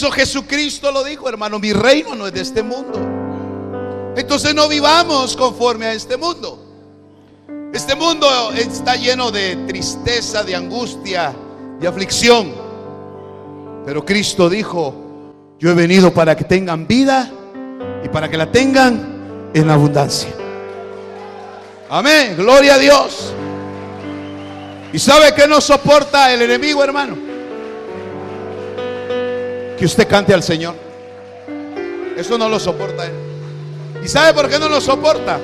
Eso Jesucristo lo dijo, hermano, mi reino no es de este mundo. Entonces no vivamos conforme a este mundo. Este mundo está lleno de tristeza, de angustia, de aflicción. Pero Cristo dijo, yo he venido para que tengan vida y para que la tengan en abundancia. Amén, gloria a Dios. ¿Y sabe que no soporta el enemigo, hermano? Que usted cante al Señor. Eso no lo soporta él. ¿Y sabe por qué no lo soporta?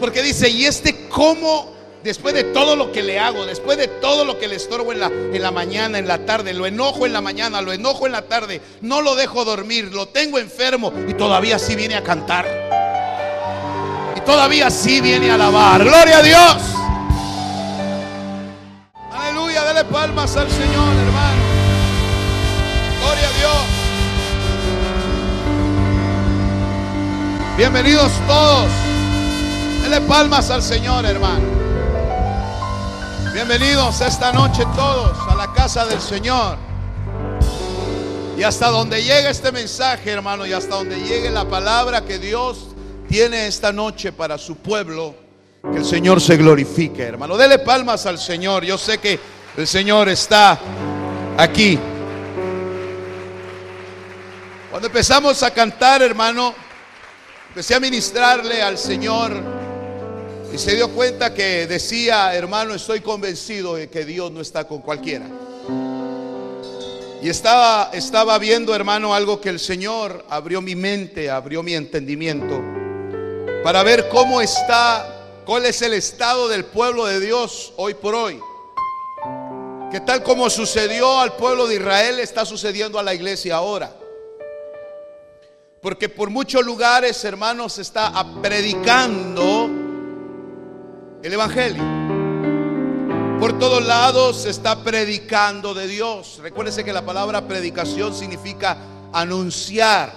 Porque dice, ¿y este cómo, después de todo lo que le hago, después de todo lo que le estorbo en la, en la mañana, en la tarde, lo enojo en la mañana, lo enojo en la tarde, no lo dejo dormir, lo tengo enfermo y todavía sí viene a cantar? Y todavía sí viene a alabar. Gloria a Dios. Aleluya, dele palmas al Señor, hermano. Dios. Bienvenidos todos. Dele palmas al Señor, hermano. Bienvenidos esta noche todos a la casa del Señor. Y hasta donde llegue este mensaje, hermano, y hasta donde llegue la palabra que Dios tiene esta noche para su pueblo, que el Señor se glorifique, hermano. Dele palmas al Señor. Yo sé que el Señor está aquí. Cuando empezamos a cantar, hermano, empecé a ministrarle al Señor y se dio cuenta que decía, hermano, estoy convencido de que Dios no está con cualquiera. Y estaba, estaba viendo, hermano, algo que el Señor abrió mi mente, abrió mi entendimiento, para ver cómo está, cuál es el estado del pueblo de Dios hoy por hoy. Que tal como sucedió al pueblo de Israel, está sucediendo a la iglesia ahora. Porque por muchos lugares, hermanos, se está predicando el Evangelio. Por todos lados se está predicando de Dios. Recuérdese que la palabra predicación significa anunciar,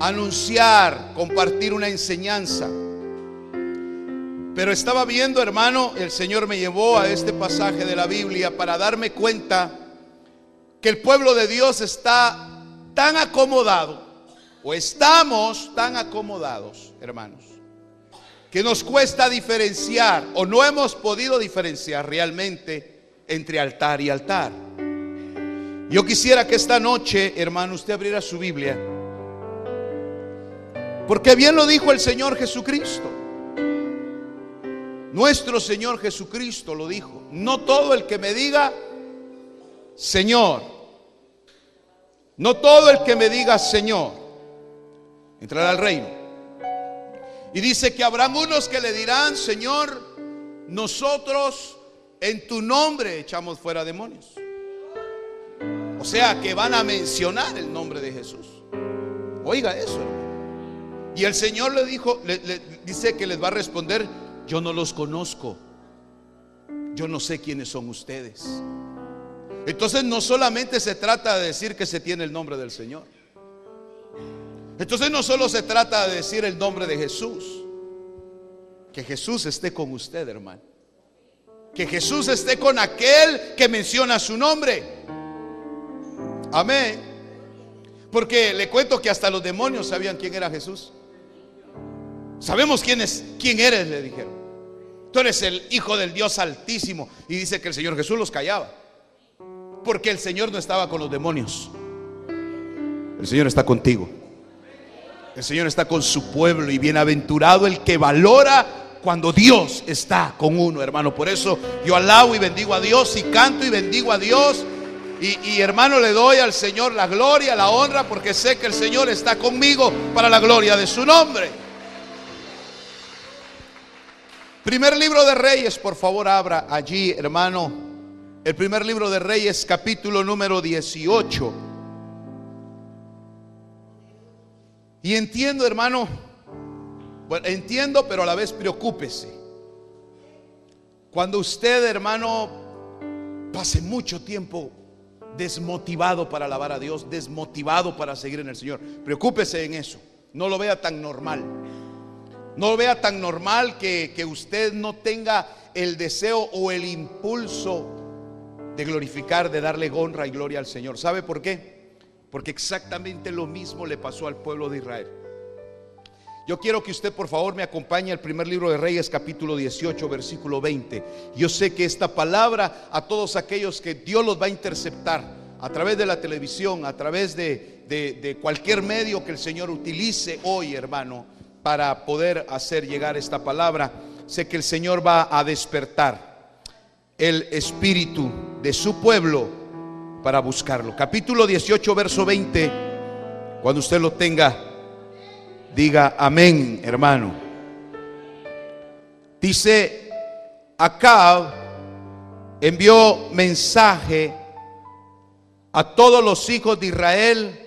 anunciar, compartir una enseñanza. Pero estaba viendo, hermano, el Señor me llevó a este pasaje de la Biblia para darme cuenta que el pueblo de Dios está tan acomodado, o estamos tan acomodados, hermanos, que nos cuesta diferenciar o no hemos podido diferenciar realmente entre altar y altar. Yo quisiera que esta noche, hermano, usted abriera su Biblia. Porque bien lo dijo el Señor Jesucristo. Nuestro Señor Jesucristo lo dijo. No todo el que me diga, Señor. No todo el que me diga, Señor, entrará al reino. Y dice que habrán unos que le dirán, Señor, nosotros en tu nombre echamos fuera demonios. O sea, que van a mencionar el nombre de Jesús. Oiga eso. Y el Señor le dijo, le dice que les va a responder, yo no los conozco. Yo no sé quiénes son ustedes. Entonces no solamente se trata de decir que se tiene el nombre del Señor. Entonces no solo se trata de decir el nombre de Jesús. Que Jesús esté con usted, hermano. Que Jesús esté con aquel que menciona su nombre. Amén. Porque le cuento que hasta los demonios sabían quién era Jesús. Sabemos quién es, quién eres, le dijeron. Tú eres el hijo del Dios altísimo. Y dice que el Señor Jesús los callaba. Porque el Señor no estaba con los demonios. El Señor está contigo. El Señor está con su pueblo y bienaventurado el que valora cuando Dios está con uno, hermano. Por eso yo alabo y bendigo a Dios y canto y bendigo a Dios. Y, y, hermano, le doy al Señor la gloria, la honra, porque sé que el Señor está conmigo para la gloria de su nombre. Primer libro de Reyes, por favor, abra allí, hermano. el primer libro de Reyes, capítulo número 18. Y entiendo, hermano, bueno, entiendo, pero a la vez preocúpese. Cuando usted, hermano, pase mucho tiempo desmotivado para alabar a Dios, desmotivado para seguir en el Señor, preocúpese en eso. No lo vea tan normal. No lo vea tan normal que, que usted no tenga el deseo o el impulso de glorificar, de darle honra y gloria al Señor. ¿Sabe por qué? Porque exactamente lo mismo le pasó al pueblo de Israel. Yo quiero que usted por favor me acompañe al primer libro de Reyes capítulo 18 versículo 20. Yo sé que esta palabra a todos aquellos que Dios los va a interceptar a través de la televisión, a través de, de cualquier medio que el Señor utilice hoy, hermano, para poder hacer llegar esta palabra, sé que el Señor va a despertar el espíritu de su pueblo para buscarlo. Capítulo 18, verso 20, cuando usted lo tenga Diga amén, hermano. Dice, Acab envió mensaje a todos los hijos de Israel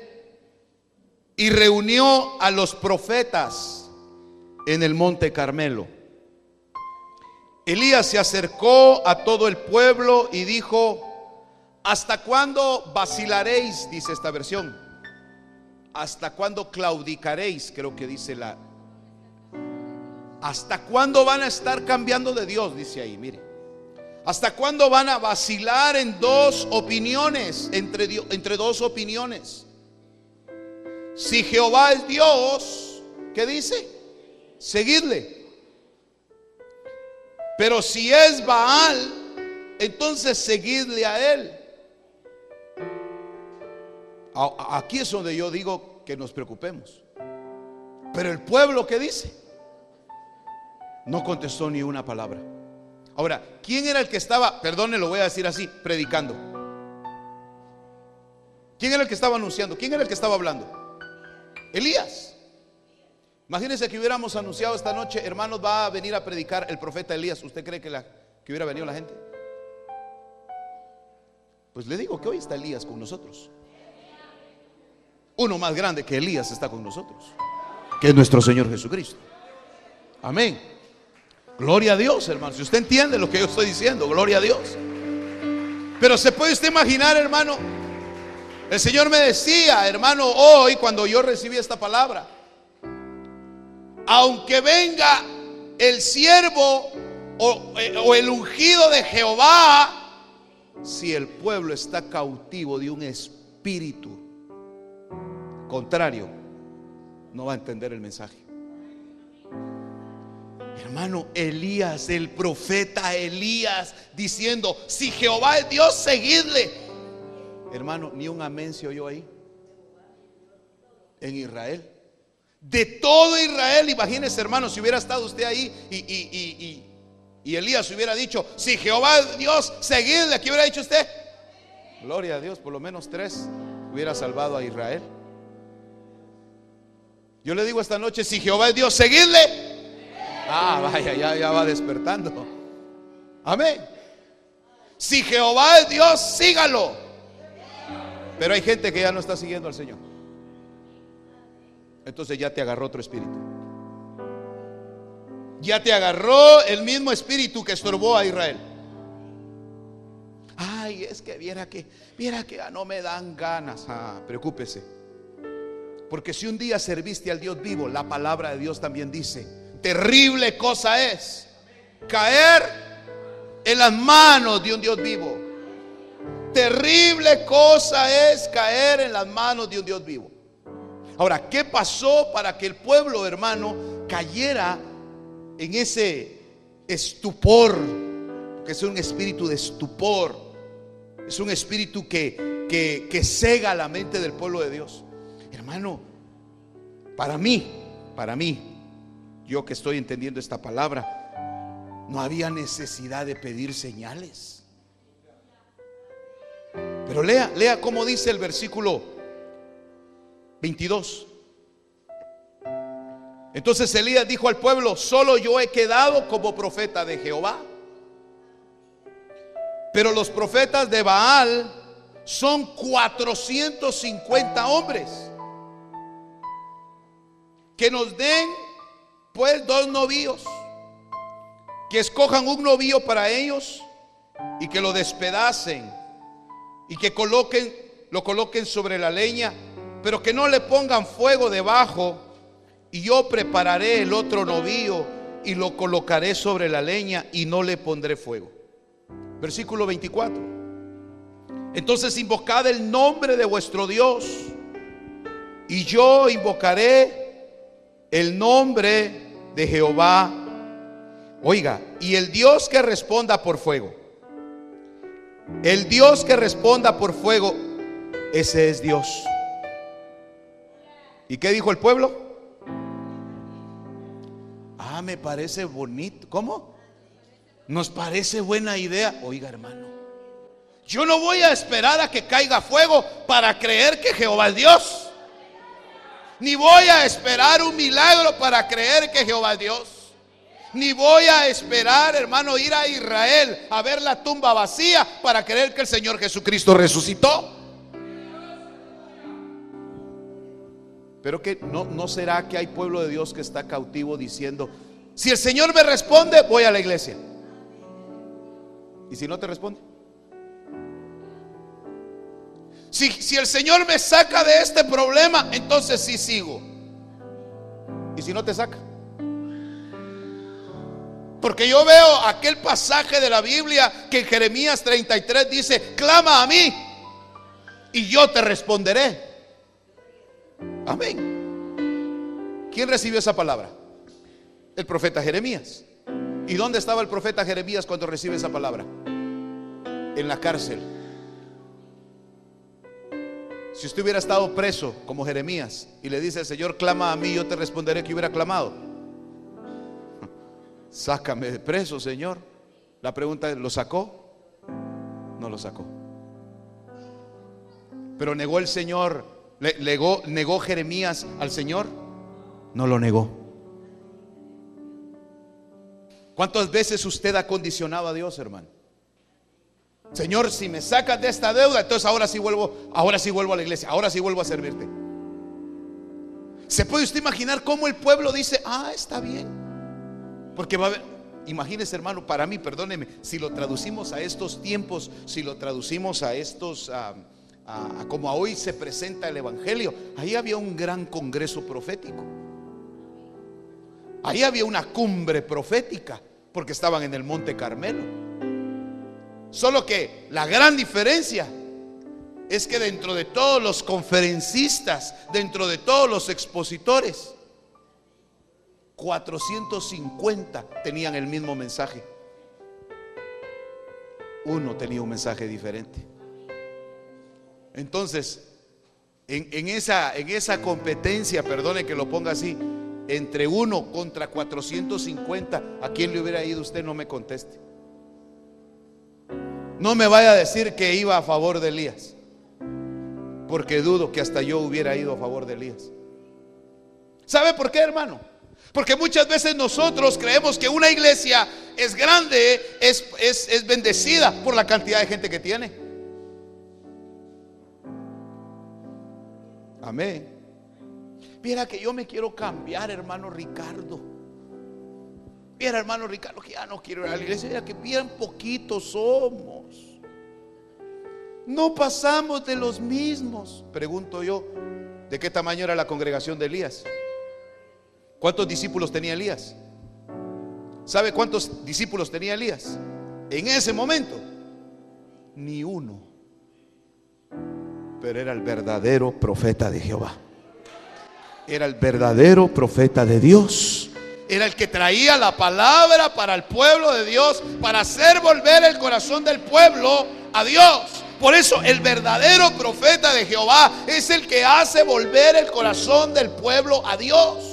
y reunió a los profetas en el monte Carmelo. Elías se acercó a todo el pueblo y dijo, ¿hasta cuándo vacilaréis? Dice esta versión ¿Hasta cuándo claudicaréis? Creo que dice la... ¿Hasta cuándo van a estar cambiando de Dios? Dice ahí, mire. ¿Hasta cuándo van a vacilar en dos opiniones, entre, entre dos opiniones? Si Jehová es Dios, ¿qué dice? Seguidle. Pero si es Baal, entonces seguidle a él. Aquí es donde yo digo que nos preocupemos. Pero el pueblo, ¿qué dice? No contestó ni una palabra. Ahora, ¿quién era el que estaba, perdone, lo voy a decir así, predicando? ¿Quién era el que estaba anunciando? ¿Quién era el que estaba hablando? Elías. Imagínense que hubiéramos anunciado esta noche, hermanos, va a venir a predicar el profeta Elías. ¿Usted cree que, que hubiera venido la gente? Pues le digo que hoy está Elías con nosotros. Uno más grande que Elías está con nosotros, que es nuestro Señor Jesucristo. Amén. Gloria a Dios, hermano. Si usted entiende lo que yo estoy diciendo, gloria a Dios. Pero se puede usted imaginar, hermano. El Señor me decía, hermano, hoy cuando yo recibí esta palabra, aunque venga el siervo o, eh, o el ungido de Jehová, si el pueblo está cautivo de un espíritu contrario, no va a entender el mensaje. Hermano, Elías, el profeta Elías, diciendo, si Jehová es Dios, seguidle. Hermano, ni un amén se oyó ahí. En Israel. De todo Israel, imagínese hermano, si hubiera estado usted ahí y, y, y, Elías hubiera dicho, si Jehová es Dios, seguidle. ¿Qué hubiera dicho usted? Gloria a Dios, por lo menos tres hubiera salvado a Israel. Yo le digo esta noche, si Jehová es Dios, seguidle. Ah, vaya, ya, ya va despertando. Amén. Si Jehová es Dios, sígalo. Pero hay gente que ya no está siguiendo al Señor. Entonces ya te agarró otro espíritu. Ya te agarró el mismo espíritu que estorbó a Israel. Ay, es que viera que, viera que ya no me dan ganas. Ah, preocúpese. Porque si un día serviste al Dios vivo, la palabra de Dios también dice, terrible cosa es caer en las manos de un Dios vivo. Terrible cosa es caer en las manos de un Dios vivo. Ahora, ¿qué pasó para que el pueblo, hermano, cayera en ese estupor? Que es un espíritu de estupor. Es un espíritu que, que, que cega la mente del pueblo de Dios. Hermano, para mí, para mí, yo que estoy entendiendo esta palabra, no había necesidad de pedir señales. Pero lea, lea cómo dice el versículo 22. Entonces Elías dijo al pueblo, solo yo he quedado como profeta de Jehová. Pero los profetas de Baal son 450 hombres. Que nos den pues dos novíos. Que escojan un novío para ellos y que lo despedacen y que coloquen lo coloquen sobre la leña, pero que no le pongan fuego debajo y yo prepararé el otro novío y lo colocaré sobre la leña y no le pondré fuego. Versículo 24. Entonces invocad el nombre de vuestro Dios y yo invocaré el nombre de Jehová. Oiga, y el Dios que responda por fuego. El Dios que responda por fuego, ese es Dios. ¿Y qué dijo el pueblo? Ah, me parece bonito. ¿Cómo? Nos parece buena idea. Oiga, hermano. Yo no voy a esperar a que caiga fuego para creer que Jehová es Dios. Ni voy a esperar un milagro para creer que Jehová es Dios. Ni voy a esperar, hermano, ir a Israel a ver la tumba vacía para creer que el Señor Jesucristo resucitó. Pero que no, no será que hay pueblo de Dios que está cautivo diciendo, si el Señor me responde, voy a la iglesia. ¿Y si no te responde? Si, el Señor me saca de este problema, entonces sí sigo. ¿Y si no te saca? Porque yo veo aquel pasaje de la Biblia que en Jeremías 33 dice, clama a mí y yo te responderé. Amén. ¿Quién recibió esa palabra? El profeta Jeremías. ¿Y dónde estaba el profeta Jeremías cuando recibe esa palabra? En la cárcel. Si usted hubiera estado preso como Jeremías y le dice el Señor, clama a mí, yo te responderé que hubiera clamado. Sácame de preso, Señor. La pregunta es, ¿lo sacó? No lo sacó. Pero negó el Señor, negó, negó Jeremías al Señor. No lo negó. ¿Cuántas veces usted ha condicionado a Dios, hermano? Señor, si me sacas de esta deuda, entonces ahora sí vuelvo, ahora sí vuelvo a la iglesia, ahora sí vuelvo a servirte. ¿Se puede usted imaginar cómo el pueblo dice, ah, está bien? Porque va a haber, imagínese hermano, para mí, perdóneme, si lo traducimos a estos tiempos, si lo traducimos a estos, a, como a hoy se presenta el Evangelio, ahí había un gran congreso profético. Ahí había una cumbre profética, porque estaban en el Monte Carmelo. Solo que la gran diferencia es que dentro de todos los conferencistas, dentro de todos los expositores, 450 tenían el mismo mensaje. Uno tenía un mensaje diferente. Entonces, en, esa, esa competencia, perdone que lo ponga así, entre uno contra 450, ¿a quién le hubiera ido usted? No me conteste. No me vaya a decir que iba a favor de Elías, porque dudo que hasta yo hubiera ido a favor de Elías. ¿Sabe por qué, hermano? Porque muchas veces nosotros creemos que una iglesia es grande, es, es, bendecida por la cantidad de gente que tiene. Amén. Mira que yo me quiero cambiar, hermano Ricardo. Mira, hermano Ricardo, que ya no quiero ir a la iglesia. Que bien poquitos somos. No pasamos de los mismos. Pregunto yo, ¿de qué tamaño era la congregación de Elías? ¿Cuántos discípulos tenía Elías? ¿Sabe cuántos discípulos tenía Elías? En ese momento, ni uno. Pero era el verdadero profeta de Jehová. Era el verdadero profeta de Dios era el que traía la palabra para el pueblo de Dios, para hacer volver el corazón del pueblo a Dios. Por eso el verdadero profeta de Jehová es el que hace volver el corazón del pueblo a Dios.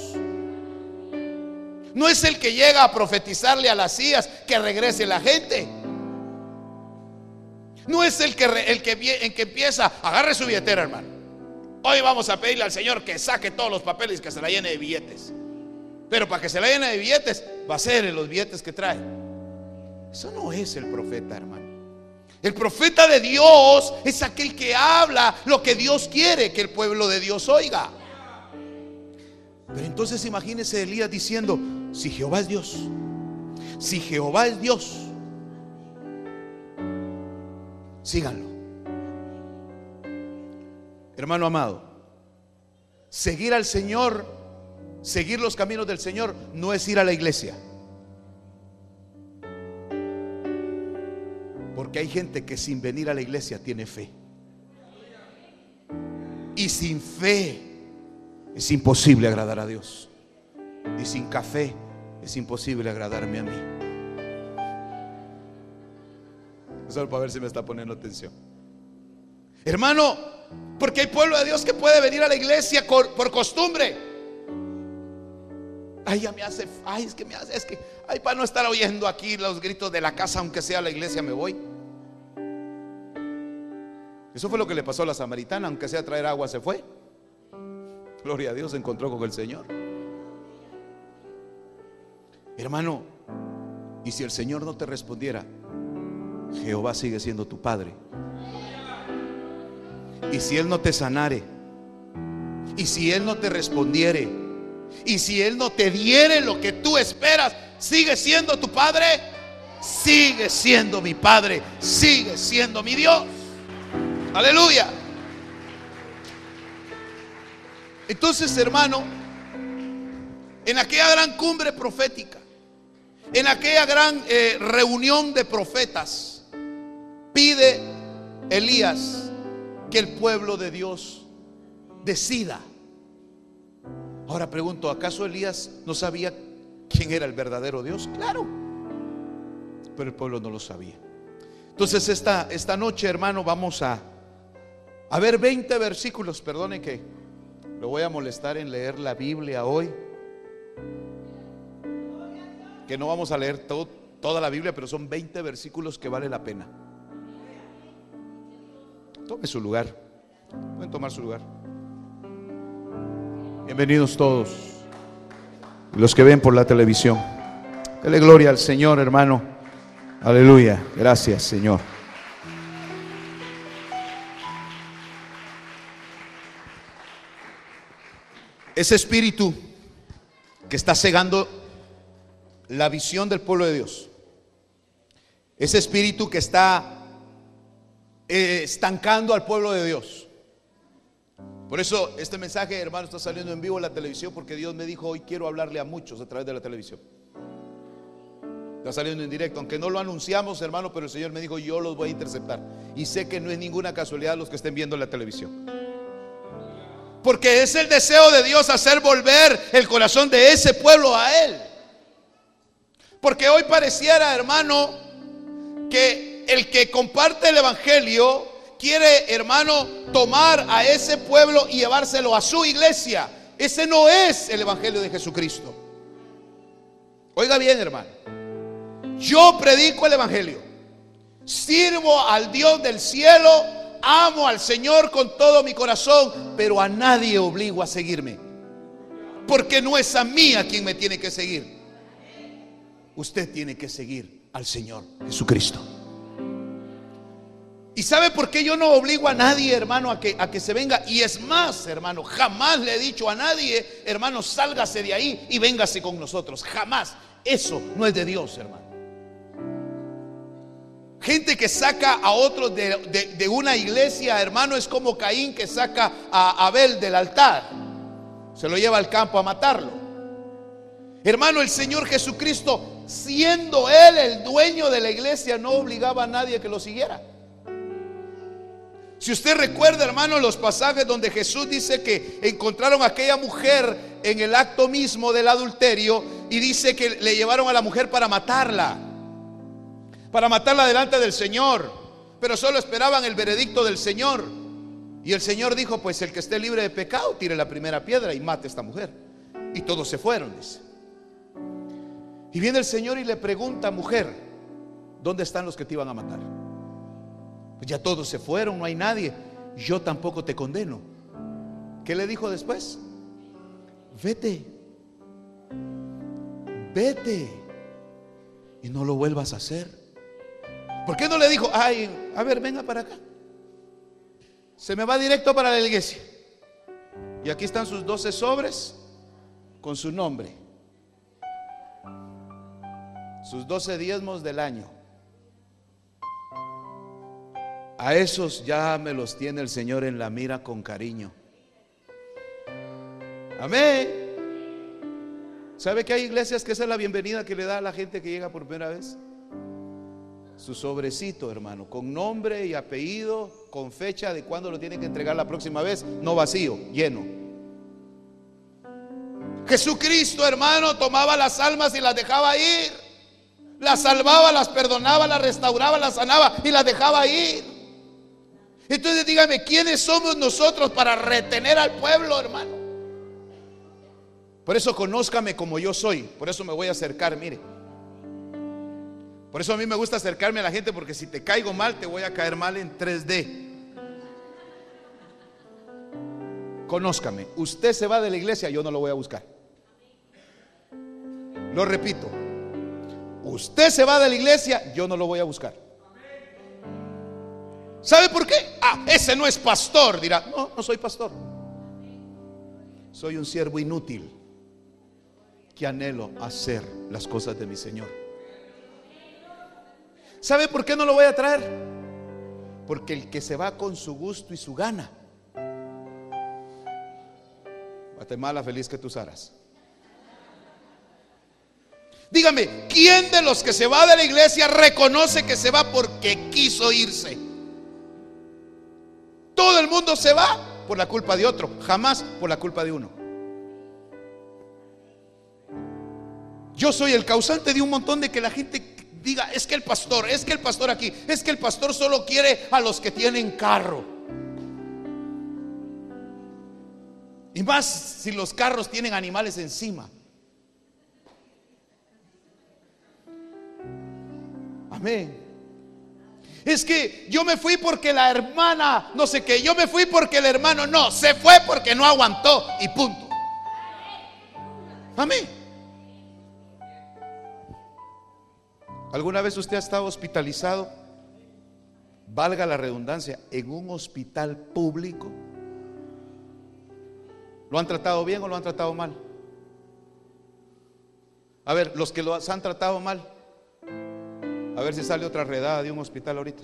No es el que llega a profetizarle a las sillas que regrese la gente. No es el que, el que, el que empieza, agarre su billetera, hermano. Hoy vamos a pedirle al Señor que saque todos los papeles y que se la llene de billetes. Pero para que se la de billetes, va a ser en los billetes que trae. Eso no es el profeta, hermano. El profeta de Dios es aquel que habla lo que Dios quiere que el pueblo de Dios oiga. Pero entonces imagínese Elías diciendo, si Jehová es Dios, si Jehová es Dios, síganlo. Hermano amado, seguir al Señor, seguir los caminos del Señor, no es ir a la iglesia. Porque hay gente que sin venir a la iglesia tiene fe. Y sin fe es imposible agradar a Dios. Y sin café es imposible agradarme a mí. Solo para ver si me está poniendo atención. Hermano, porque hay pueblo de Dios que puede venir a la iglesia por costumbre. Ay, ya me hace, ay, es que me hace, es que, ay, para no estar oyendo aquí los gritos de la casa, aunque sea la iglesia, me voy. Eso fue lo que le pasó a la samaritana, aunque sea traer agua, se fue. Gloria a Dios, se encontró con el Señor. Hermano, y si el Señor no te respondiera, Jehová sigue siendo tu Padre. Y si Él no te sanare, y si Él no te respondiere, y si Él no te diere lo que tú esperas, sigue siendo tu Padre, sigue siendo mi Padre, sigue siendo mi Dios. Aleluya. Entonces, hermano, en aquella gran cumbre profética, en aquella gran eh, reunión de profetas, pide Elías que el pueblo de Dios decida. Ahora pregunto, ¿acaso Elías no sabía quién era el verdadero Dios? Claro, pero el pueblo no lo sabía. Entonces esta, esta noche, hermano, vamos a, a ver 20 versículos, perdone que lo voy a molestar en leer la Biblia hoy. Que no vamos a leer toda la Biblia, pero son 20 versículos que vale la pena. Tome su lugar. Pueden tomar su lugar. Bienvenidos todos. Los que ven por la televisión. Dele gloria al Señor, hermano. Aleluya. Gracias, Señor. Ese espíritu que está cegando la visión del pueblo de Dios. Ese espíritu que está eh, estancando al pueblo de Dios. Por eso este mensaje, hermano, está saliendo en vivo en la televisión porque Dios me dijo, hoy quiero hablarle a muchos a través de la televisión. Está saliendo en directo, aunque no lo anunciamos, hermano, pero el Señor me dijo, yo los voy a interceptar. Y sé que no es ninguna casualidad los que estén viendo la televisión. Porque es el deseo de Dios hacer volver el corazón de ese pueblo a Él. Porque hoy pareciera, hermano, que el que comparte el Evangelio quiere, hermano, tomar a ese pueblo y llevárselo a su iglesia. Ese no es el Evangelio de Jesucristo. Oiga bien, hermano. Yo predico el Evangelio. Sirvo al Dios del cielo amo al Señor con todo mi corazón, pero a nadie obligo a seguirme. Porque no es a mí a quien me tiene que seguir. Usted tiene que seguir al Señor Jesucristo. ¿Y sabe por qué yo no obligo a nadie, hermano, a que, a que se venga? Y es más, hermano, jamás le he dicho a nadie, hermano, sálgase de ahí y véngase con nosotros. Jamás. Eso no es de Dios, hermano. Gente que saca a otros de, una iglesia, hermano, es como Caín que saca a Abel del altar. Se lo lleva al campo a matarlo. Hermano, el Señor Jesucristo, siendo Él el dueño de la iglesia, no obligaba a nadie que lo siguiera. Si usted recuerda, hermano, los pasajes donde Jesús dice que encontraron a aquella mujer en el acto mismo del adulterio y dice que le llevaron a la mujer para matarla para matarla delante del Señor, pero solo esperaban el veredicto del Señor. Y el Señor dijo, pues el que esté libre de pecado, tire la primera piedra y mate a esta mujer. Y todos se fueron, dice. Y viene el Señor y le pregunta, mujer, ¿dónde están los que te iban a matar? Pues ya todos se fueron, no hay nadie. Yo tampoco te condeno. ¿Qué le dijo después? Vete. Vete. Y no lo vuelvas a hacer. ¿Por qué no le dijo, ay, a ver, venga para acá? Se me va directo para la iglesia. Y aquí están sus 12 sobres con su nombre. Sus 12 diezmos del año. A esos ya me los tiene el Señor en la mira con cariño. Amén. ¿Sabe que hay iglesias que esa es la bienvenida que le da a la gente que llega por primera vez? Su sobrecito, hermano, con nombre y apellido, con fecha de cuándo lo tienen que entregar la próxima vez, no vacío, lleno. Jesucristo, hermano, tomaba las almas y las dejaba ir. Las salvaba, las perdonaba, las restauraba, las sanaba y las dejaba ir. Entonces dígame, ¿quiénes somos nosotros para retener al pueblo, hermano? Por eso conózcame como yo soy. Por eso me voy a acercar, mire. Por eso a mí me gusta acercarme a la gente porque si te caigo mal, te voy a caer mal en 3D. Conózcame. Usted se va de la iglesia, yo no lo voy a buscar. Lo repito. Usted se va de la iglesia, yo no lo voy a buscar. ¿Sabe por qué? Ah, ese no es pastor. Dirá, no, no soy pastor. Soy un siervo inútil que anhelo hacer las cosas de mi Señor. ¿Sabe por qué no lo voy a traer? Porque el que se va con su gusto y su gana, Guatemala feliz que tú serás. Dígame, ¿quién de los que se va de la iglesia reconoce que se va porque quiso irse? Todo el mundo se va por la culpa de otro, jamás por la culpa de uno. Yo soy el causante de un montón de que la gente diga, es que el pastor, es que el pastor aquí, es que el pastor solo quiere a los que tienen carro. Y más si los carros tienen animales encima. Amén. Es que yo me fui porque la hermana, no sé qué, yo me fui porque el hermano no, se fue porque no aguantó y punto. Amén. ¿Alguna vez usted ha estado hospitalizado? Valga la redundancia, en un hospital público. ¿Lo han tratado bien o lo han tratado mal? A ver, los que lo han tratado mal, a ver si sale otra redada de un hospital ahorita.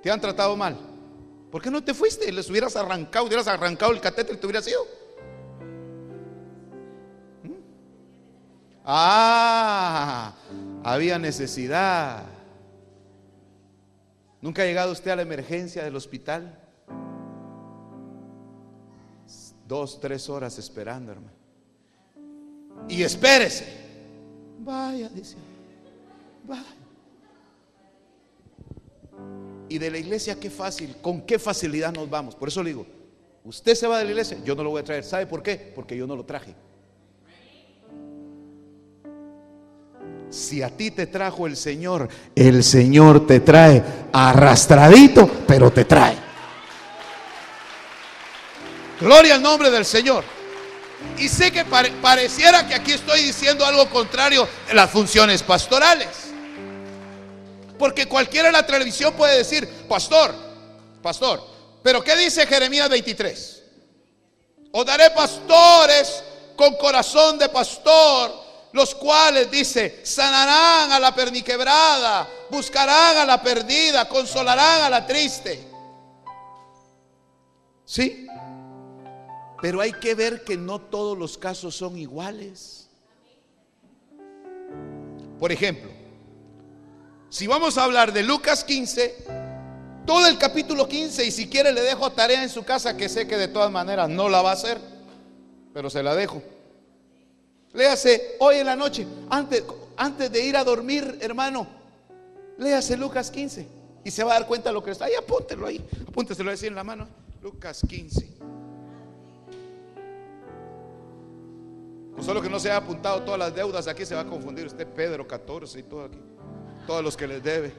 ¿Te han tratado mal? ¿Por qué no te fuiste? Les hubieras arrancado, hubieras arrancado el catéter y te hubieras ido. Ah, había necesidad. ¿Nunca ha llegado usted a la emergencia del hospital? Dos, tres horas esperando, hermano. Y espérese. Vaya, dice. Y de la iglesia, qué fácil, con qué facilidad nos vamos. Por eso le digo, usted se va de la iglesia, yo no lo voy a traer. ¿Sabe por qué? Porque yo no lo traje. Si a ti te trajo el Señor, el Señor te trae arrastradito, pero te trae. Gloria al nombre del Señor. Y sé que pareciera que aquí estoy diciendo algo contrario de las funciones pastorales. Porque cualquiera en la televisión puede decir, pastor, pastor, pero ¿qué dice Jeremías 23? Os daré pastores con corazón de pastor los cuales, dice, sanarán a la perniquebrada, buscarán a la perdida, consolarán a la triste. ¿Sí? Pero hay que ver que no todos los casos son iguales. Por ejemplo, si vamos a hablar de Lucas 15, todo el capítulo 15, y si quiere le dejo tarea en su casa que sé que de todas maneras no la va a hacer, pero se la dejo. Léase hoy en la noche, antes, antes de ir a dormir, hermano. Léase Lucas 15 y se va a dar cuenta de lo que está ahí. Apúntelo ahí, apúnteselo así en la mano. Lucas 15. Pues solo que no se haya apuntado todas las deudas, aquí se va a confundir usted, Pedro 14 y todo aquí. Todos los que les debe.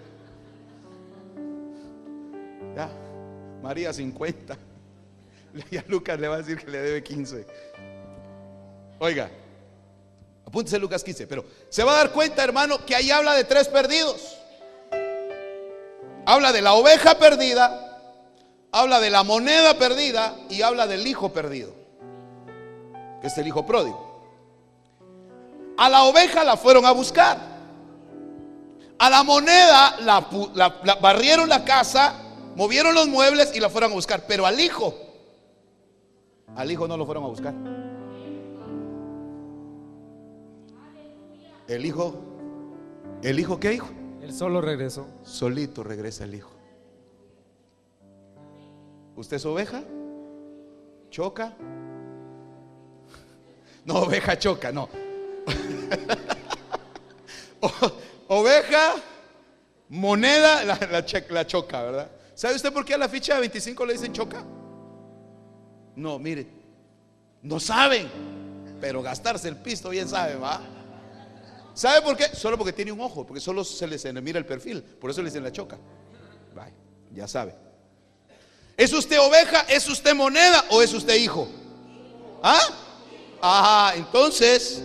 Ya, María 50. Ya Lucas le va a decir que le debe 15. Oiga, Apúntese Lucas 15, pero se va a dar cuenta, hermano, que ahí habla de tres perdidos. Habla de la oveja perdida, habla de la moneda perdida y habla del hijo perdido, que es el hijo pródigo. A la oveja la fueron a buscar. A la moneda la, barrieron la casa, movieron los muebles y la fueron a buscar. Pero al hijo, al hijo no lo fueron a buscar. El hijo, ¿el hijo qué hijo? Él solo regresó. Solito regresa el hijo. ¿Usted es oveja? ¿Choca? No, oveja choca, no. oveja, moneda, la, choca, ¿verdad? ¿Sabe usted por qué a la ficha de 25 le dicen choca? No, mire, no saben, pero gastarse el pisto bien saben, ¿va? ¿Sabe por qué? Solo porque tiene un ojo, porque solo se les mira el perfil, por eso le dicen la choca. ya sabe. ¿Es usted oveja? ¿Es usted moneda o es usted hijo? ¿Ah? Ajá, entonces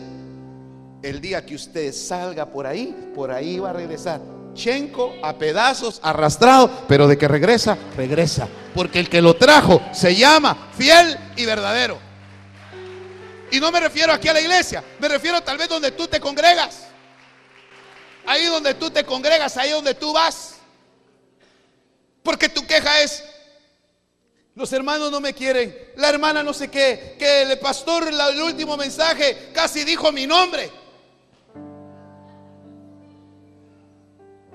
el día que usted salga por ahí, por ahí va a regresar. Chenco a pedazos, arrastrado, pero de que regresa, regresa. Porque el que lo trajo se llama fiel y verdadero. Y no me refiero aquí a la iglesia, me refiero tal vez donde tú te congregas. Ahí donde tú te congregas, ahí donde tú vas. Porque tu queja es, los hermanos no me quieren, la hermana no sé qué, que el pastor el último mensaje casi dijo mi nombre.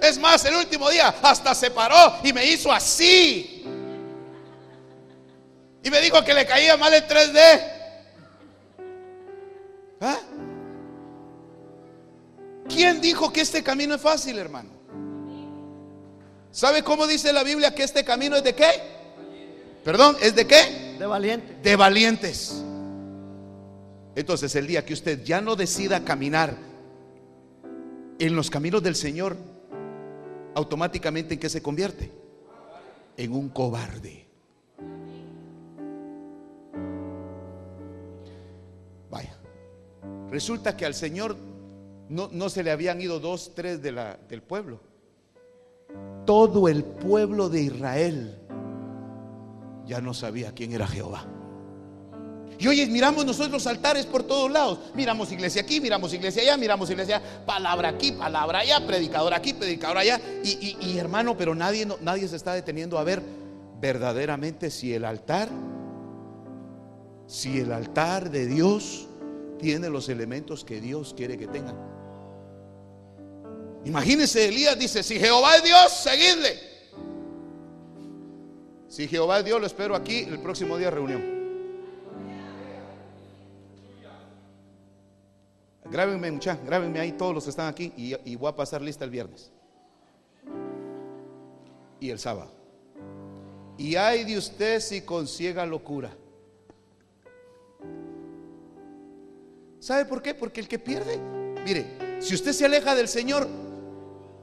Es más, el último día hasta se paró y me hizo así. Y me dijo que le caía mal el 3D. ¿Ah? ¿Quién dijo que este camino es fácil, hermano? ¿Sabe cómo dice la Biblia que este camino es de qué? Perdón, ¿es de qué? De valientes. De valientes. Entonces el día que usted ya no decida caminar en los caminos del Señor, automáticamente en qué se convierte? En un cobarde. Vaya. Resulta que al Señor no, no se le habían ido dos, tres de la, del pueblo. Todo el pueblo de Israel ya no sabía quién era Jehová. Y hoy miramos nosotros altares por todos lados. Miramos iglesia aquí, miramos iglesia allá, miramos iglesia allá, palabra aquí, palabra allá, predicador aquí, predicador allá. Y, hermano, pero nadie, nadie se está deteniendo a ver verdaderamente si el altar, si el altar de Dios tiene los elementos que Dios quiere que tenga. Imagínense, Elías dice, si Jehová es Dios, seguidle. Si Jehová es Dios, lo espero aquí el próximo día reunión. Grábenme, mucha, grábenme ahí todos los que están aquí y, voy a pasar lista el viernes. Y el sábado. Y hay de usted si consiga locura. ¿Sabe por qué? Porque el que pierde, mire, si usted se aleja del Señor,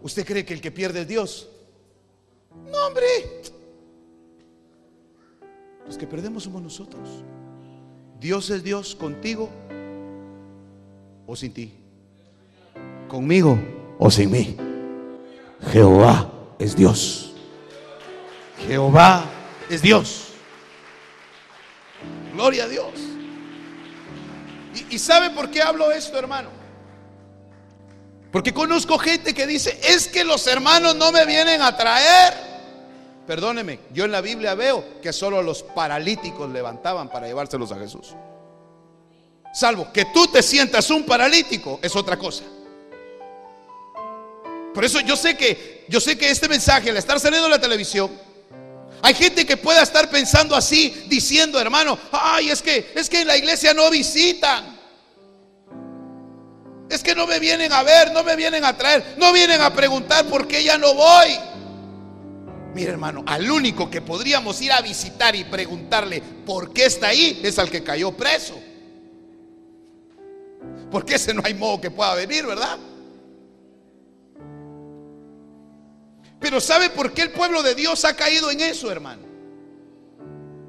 ¿usted cree que el que pierde es Dios? No, hombre. Los que perdemos somos nosotros. Dios es Dios contigo o sin ti? ¿Conmigo o sin mí? Jehová es Dios. Jehová es Dios. Gloria a Dios. ¿Y, sabe por qué hablo esto, hermano? Porque conozco gente que dice, es que los hermanos no me vienen a traer. Perdóneme, yo en la Biblia veo que solo los paralíticos levantaban para llevárselos a Jesús. Salvo que tú te sientas un paralítico, es otra cosa. Por eso yo sé que yo sé que este mensaje al estar saliendo en la televisión hay gente que pueda estar pensando así, diciendo, hermano, ay, es que es que en la iglesia no visitan. Es que no me vienen a ver, no me vienen a traer, no vienen a preguntar por qué ya no voy. Mira, hermano, al único que podríamos ir a visitar y preguntarle por qué está ahí es al que cayó preso. Porque ese no hay modo que pueda venir, ¿verdad? Pero ¿sabe por qué el pueblo de Dios ha caído en eso, hermano?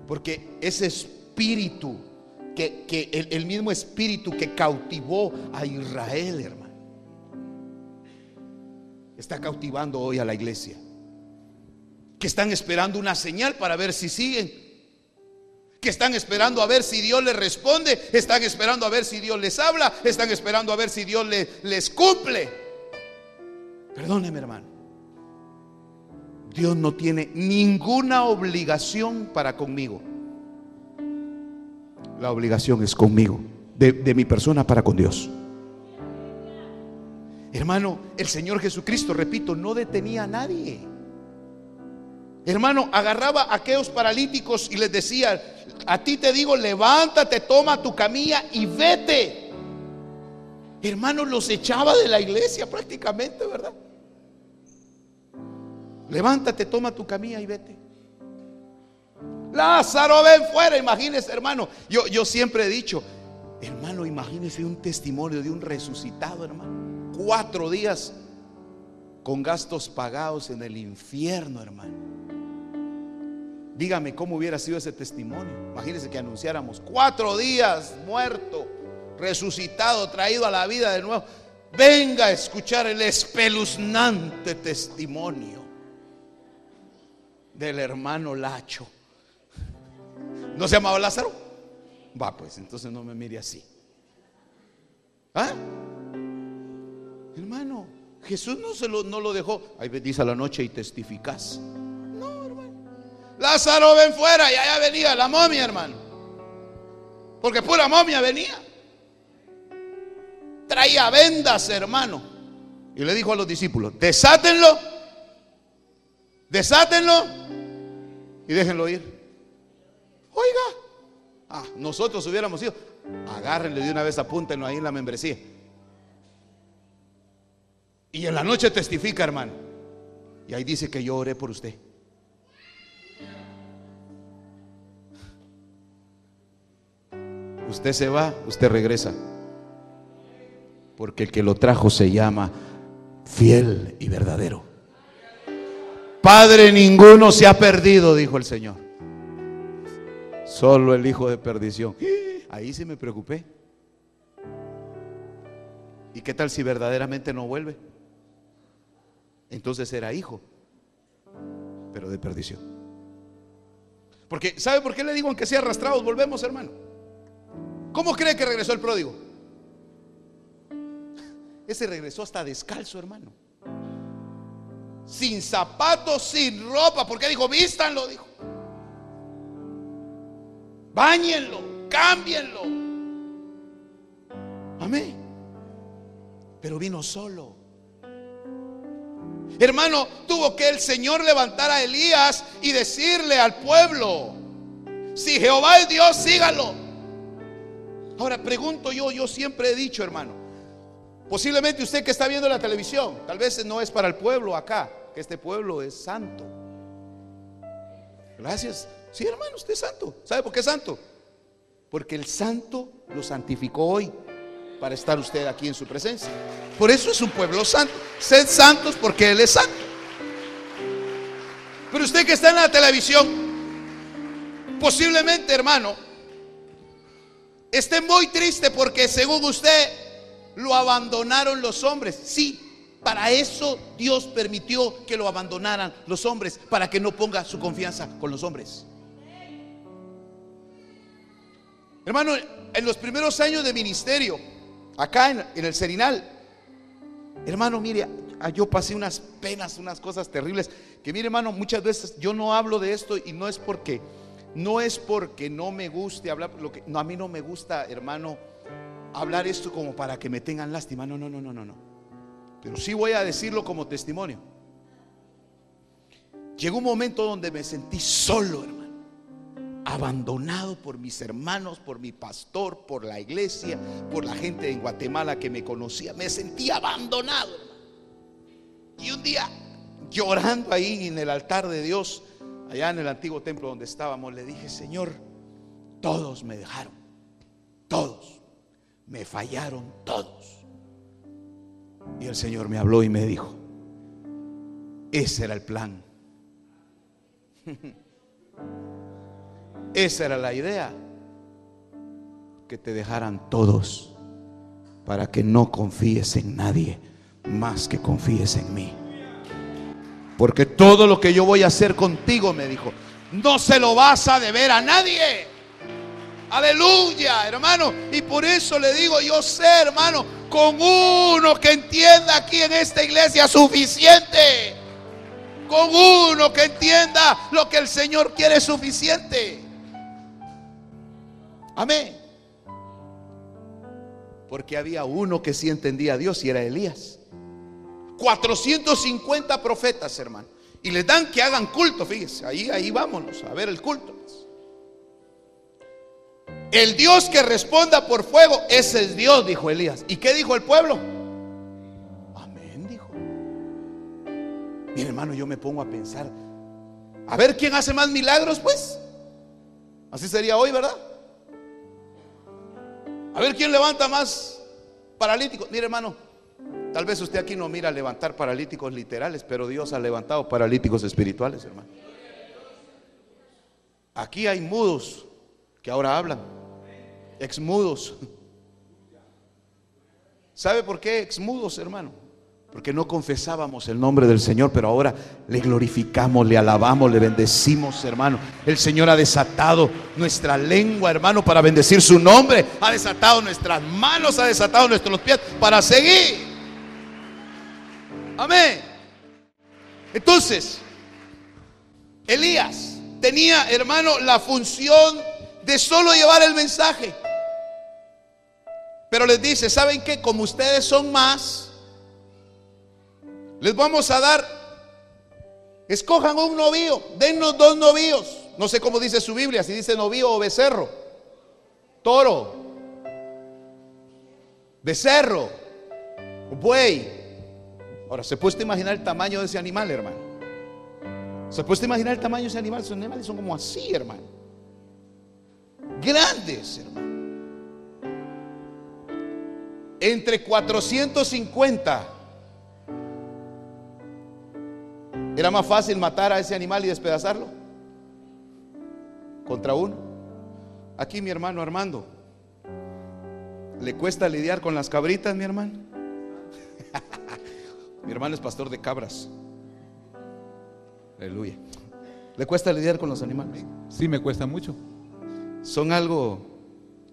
Porque ese espíritu, que, el, el mismo espíritu que cautivó a Israel, hermano, está cautivando hoy a la iglesia. que están esperando una señal para ver si siguen, que están esperando a ver si Dios les responde, están esperando a ver si Dios les habla, están esperando a ver si Dios les, cumple. Perdóneme hermano, Dios no tiene ninguna obligación para conmigo. La obligación es conmigo, de, de mi persona para con Dios. Hermano, el Señor Jesucristo, repito, no detenía a nadie. Hermano, agarraba a aquellos paralíticos y les decía, a ti te digo, levántate, toma tu camilla y vete. Hermano, los echaba de la iglesia prácticamente, ¿verdad? Levántate, toma tu camilla y vete. Lázaro, ven fuera, imagínese, hermano. Yo, yo siempre he dicho, hermano, imagínese un testimonio de un resucitado, hermano cuatro días con gastos pagados en el infierno, hermano. Dígame cómo hubiera sido ese testimonio. Imagínense que anunciáramos cuatro días muerto, resucitado, traído a la vida de nuevo. Venga a escuchar el espeluznante testimonio del hermano Lacho. ¿No se llamaba Lázaro? Va, pues entonces no me mire así. ¿Ah? Hermano, Jesús no, se lo, no lo dejó. Ahí dice a la noche y testificas. No, hermano. Lázaro, ven fuera. Y allá venía la momia, hermano. Porque pura momia venía. Traía vendas, hermano. Y le dijo a los discípulos, desátenlo. Desátenlo. Y déjenlo ir. Oiga. Ah, nosotros hubiéramos ido. Agárrenle de una vez, apúntenlo ahí en la membresía. Y en la noche testifica, hermano. Y ahí dice que yo oré por usted. Usted se va, usted regresa. Porque el que lo trajo se llama fiel y verdadero. Padre ninguno se ha perdido, dijo el Señor. Solo el hijo de perdición. Ahí sí me preocupé. ¿Y qué tal si verdaderamente no vuelve? Entonces era hijo, pero de perdición. Porque, ¿sabe por qué le digo aunque sea arrastrados? Volvemos, hermano. ¿Cómo cree que regresó el pródigo? Ese regresó hasta descalzo, hermano. Sin zapatos, sin ropa. Porque dijo, vístanlo, dijo. Báñenlo, cámbienlo. Amén. Pero vino solo. Hermano, tuvo que el Señor levantar a Elías y decirle al pueblo, si Jehová es Dios, sígalo. Ahora pregunto yo, yo siempre he dicho, hermano, posiblemente usted que está viendo la televisión, tal vez no es para el pueblo acá, que este pueblo es santo. Gracias. Sí, hermano, usted es santo. ¿Sabe por qué es santo? Porque el santo lo santificó hoy para estar usted aquí en su presencia. Por eso es un pueblo santo. Sed santos porque Él es santo. Pero usted que está en la televisión, posiblemente, hermano, esté muy triste porque según usted lo abandonaron los hombres. Sí, para eso Dios permitió que lo abandonaran los hombres, para que no ponga su confianza con los hombres. Hermano, en los primeros años de ministerio, acá en, el Serinal. Hermano, mire, ah, yo pasé unas penas, unas cosas terribles. Que mire, hermano, muchas veces yo no hablo de esto y no es porque, no es porque no me guste hablar, lo que, no, a mí no me gusta, hermano, hablar esto como para que me tengan lástima. No, no, no, no, no, no. Pero sí voy a decirlo como testimonio. Llegó un momento donde me sentí solo, hermano abandonado por mis hermanos, por mi pastor, por la iglesia, por la gente en Guatemala que me conocía. Me sentí abandonado. Y un día, llorando ahí en el altar de Dios, allá en el antiguo templo donde estábamos, le dije, Señor, todos me dejaron, todos, me fallaron todos. Y el Señor me habló y me dijo, ese era el plan. Esa era la idea. Que te dejaran todos para que no confíes en nadie más que confíes en mí. Porque todo lo que yo voy a hacer contigo, me dijo, no se lo vas a deber a nadie. Aleluya, hermano. Y por eso le digo, yo sé, hermano, con uno que entienda aquí en esta iglesia suficiente. Con uno que entienda lo que el Señor quiere suficiente. Amén. Porque había uno que sí entendía a Dios y era Elías. 450 profetas, hermano. Y les dan que hagan culto, fíjese. Ahí, ahí vámonos a ver el culto. El Dios que responda por fuego, ese es Dios, dijo Elías. ¿Y qué dijo el pueblo? Amén, dijo. Mire, hermano, yo me pongo a pensar. A ver quién hace más milagros, pues. Así sería hoy, ¿verdad? A ver quién levanta más paralíticos. Mire, hermano, tal vez usted aquí no mira levantar paralíticos literales, pero Dios ha levantado paralíticos espirituales, hermano. Aquí hay mudos que ahora hablan, exmudos. ¿Sabe por qué exmudos, hermano? Porque no confesábamos el nombre del Señor, pero ahora le glorificamos, le alabamos, le bendecimos, hermano. El Señor ha desatado nuestra lengua, hermano, para bendecir su nombre. Ha desatado nuestras manos, ha desatado nuestros pies para seguir. Amén. Entonces, Elías tenía, hermano, la función de solo llevar el mensaje. Pero les dice, ¿saben qué? Como ustedes son más, les vamos a dar, escojan un novío, dennos dos novíos. No sé cómo dice su Biblia, si dice novío o becerro, toro, becerro, buey. Ahora, ¿se puede imaginar el tamaño de ese animal, hermano? ¿Se puede imaginar el tamaño de ese animal? Esos animales son como así, hermano grandes, hermano. Entre 450. Era más fácil matar a ese animal y despedazarlo. Contra uno. Aquí mi hermano Armando. ¿Le cuesta lidiar con las cabritas, mi hermano? mi hermano es pastor de cabras. Aleluya. ¿Le cuesta lidiar con los animales? Sí, me cuesta mucho. Son algo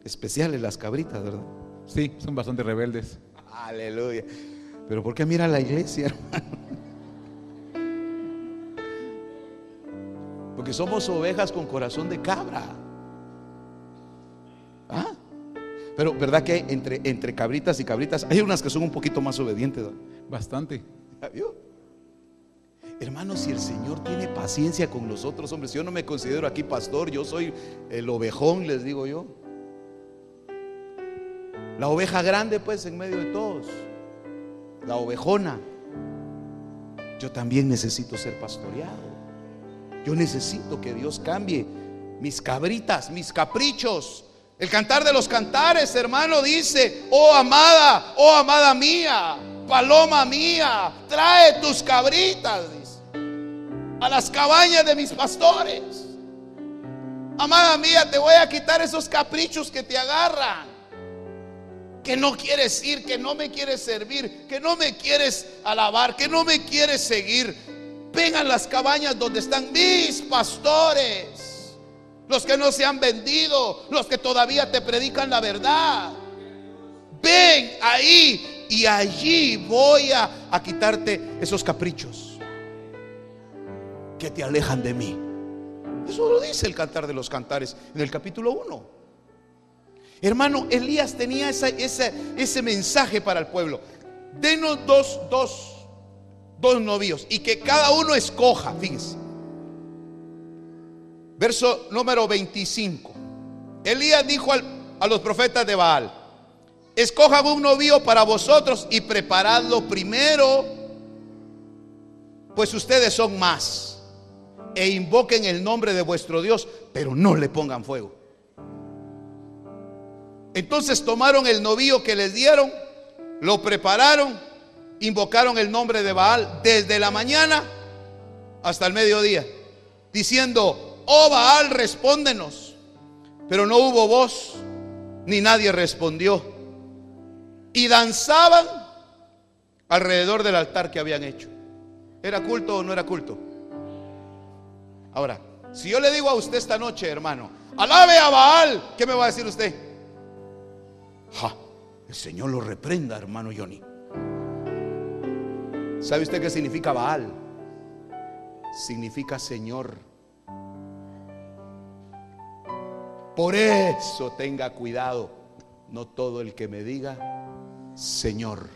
especiales las cabritas, ¿verdad? Sí, son bastante rebeldes. Aleluya. Pero ¿por qué mira la iglesia, hermano? Porque somos ovejas con corazón de cabra. ¿Ah? Pero ¿verdad que entre, entre cabritas y cabritas hay unas que son un poquito más obedientes? Bastante. ¿Vio? Hermanos, si el Señor tiene paciencia con nosotros, hombres, yo no me considero aquí pastor, yo soy el ovejón, les digo yo. La oveja grande, pues, en medio de todos. La ovejona. Yo también necesito ser pastoreado. Yo necesito que Dios cambie mis cabritas, mis caprichos. El cantar de los cantares, hermano, dice, oh amada, oh amada mía, paloma mía, trae tus cabritas a las cabañas de mis pastores. Amada mía, te voy a quitar esos caprichos que te agarran. Que no quieres ir, que no me quieres servir, que no me quieres alabar, que no me quieres seguir. Ven a las cabañas donde están mis pastores. Los que no se han vendido, los que todavía te predican la verdad. Ven ahí y allí voy a, a quitarte esos caprichos que te alejan de mí. Eso lo dice el cantar de los cantares en el capítulo 1. Hermano, Elías tenía ese mensaje para el pueblo. Denos dos, dos, dos novios y que cada uno escoja, fíjense. Verso número 25. Elías dijo a los profetas de Baal, escojan un novio para vosotros y preparadlo primero, pues ustedes son más e invoquen el nombre de vuestro Dios, pero no le pongan fuego. Entonces tomaron el novío que les dieron, lo prepararon, invocaron el nombre de Baal desde la mañana hasta el mediodía, diciendo, oh Baal, respóndenos. Pero no hubo voz, ni nadie respondió. Y danzaban alrededor del altar que habían hecho. ¿Era culto o no era culto? Ahora, si yo le digo a usted esta noche, hermano, alabe a Baal, ¿qué me va a decir usted? Ja, el Señor lo reprenda, hermano Johnny. ¿Sabe usted qué significa Baal? Significa Señor. Por eso tenga cuidado. No todo el que me diga Señor.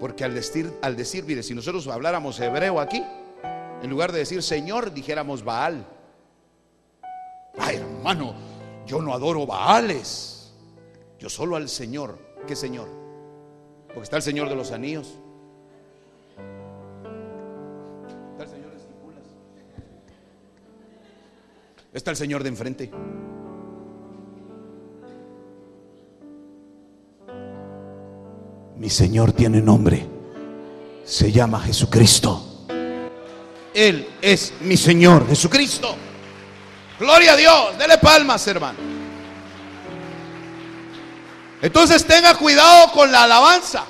Porque al decir, al decir, mire, si nosotros habláramos hebreo aquí, en lugar de decir Señor, dijéramos Baal. Ay, hermano, yo no adoro Baales. Yo solo al Señor. ¿Qué Señor? Porque está el Señor de los anillos. Está el Señor de Esquipulas. Está el Señor de enfrente. Mi Señor tiene nombre. Se llama Jesucristo. Él es mi Señor, Jesucristo. Gloria a Dios. Dele palmas, hermano. Entonces tenga cuidado con la alabanza.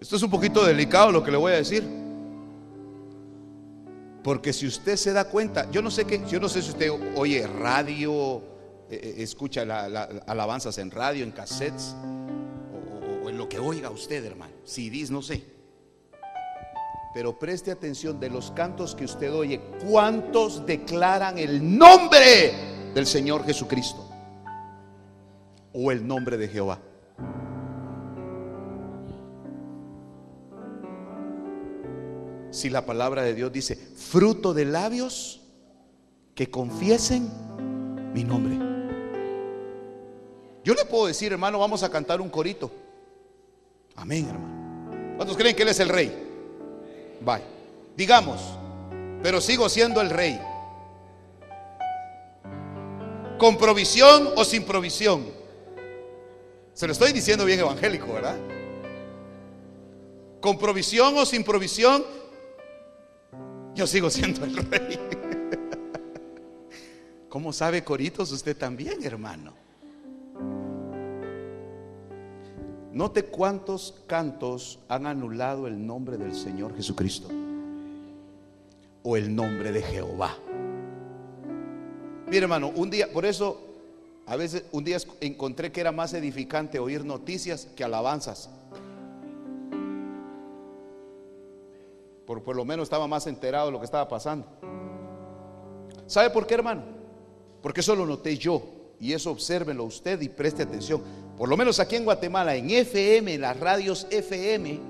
Esto es un poquito delicado lo que le voy a decir. Porque si usted se da cuenta, yo no sé qué, yo no sé si usted oye radio, eh, eh, escucha la, la- alabanzas en radio, en cassettes, o en lo que oiga usted, hermano. CDs, no sé. Pero preste atención de los cantos que usted oye, ¿cuántos declaran el nombre del Señor Jesucristo? O el nombre de Jehová. Si la palabra de Dios dice, fruto de labios que confiesen mi nombre. Yo le puedo decir, hermano, vamos a cantar un corito. Amén, hermano. ¿Cuántos creen que Él es el rey? Digamos, pero sigo siendo el rey. ¿Con provisión o sin provisión? Se lo estoy diciendo bien evangélico, ¿verdad? ¿Con provisión o sin provisión? Yo sigo siendo el rey. ¿Cómo sabe coritos usted también, hermano? Note cuántos cantos han anulado el nombre del Señor Jesucristo o el nombre de Jehová. Mire, hermano, un día, por eso a veces un día encontré que era más edificante oír noticias que alabanzas. Por, por lo menos estaba más enterado de lo que estaba pasando. ¿Sabe por qué, hermano? Porque eso lo noté yo. Y eso obsérvelo usted y preste atención. Por lo menos aquí en Guatemala, en FM, las radios FM,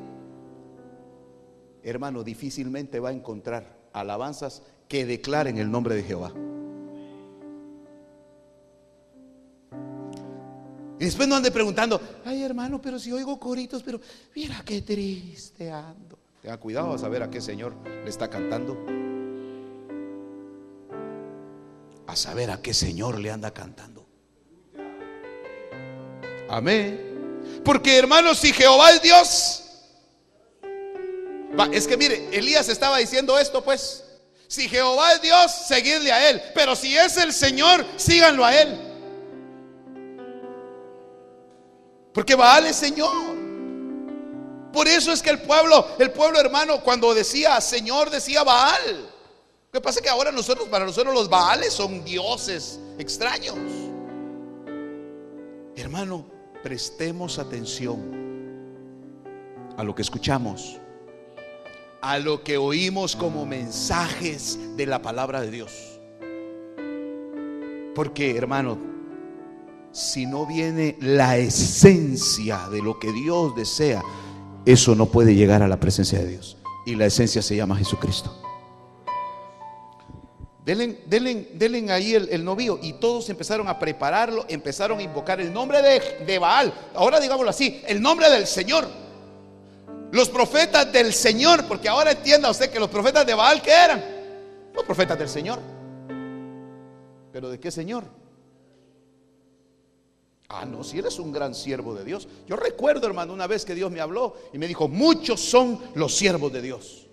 hermano, difícilmente va a encontrar alabanzas que declaren el nombre de Jehová. Y después no ande preguntando, ay hermano, pero si oigo coritos, pero mira qué triste ando. Tenga cuidado a saber a qué Señor le está cantando. A saber a qué Señor le anda cantando. Amén. Porque hermanos, si Jehová es Dios, es que mire, Elías estaba diciendo esto, pues. Si Jehová es Dios, seguidle a Él. Pero si es el Señor, síganlo a Él. Porque Baal es Señor. Por eso es que el pueblo, el pueblo hermano, cuando decía Señor, decía Baal. Lo que pasa es que ahora nosotros, para nosotros los Baales son dioses extraños. Hermano, prestemos atención a lo que escuchamos, a lo que oímos como mensajes de la palabra de Dios. Porque, hermano, si no viene la esencia de lo que Dios desea, eso no puede llegar a la presencia de Dios. Y la esencia se llama Jesucristo. Denle, denle, denle ahí el, el, y todos empezaron a prepararlo, empezaron a invocar el nombre de, de Baal. Ahora digámoslo así, el nombre del Señor. Los profetas del Señor, porque ahora entienda usted que los profetas de Baal, ¿qué eran? Los profetas del Señor. ¿Pero de qué Señor? Ah, no, si Él es un gran siervo de Dios. Yo recuerdo, hermano, una vez que Dios me habló y me dijo, muchos son los siervos de Dios.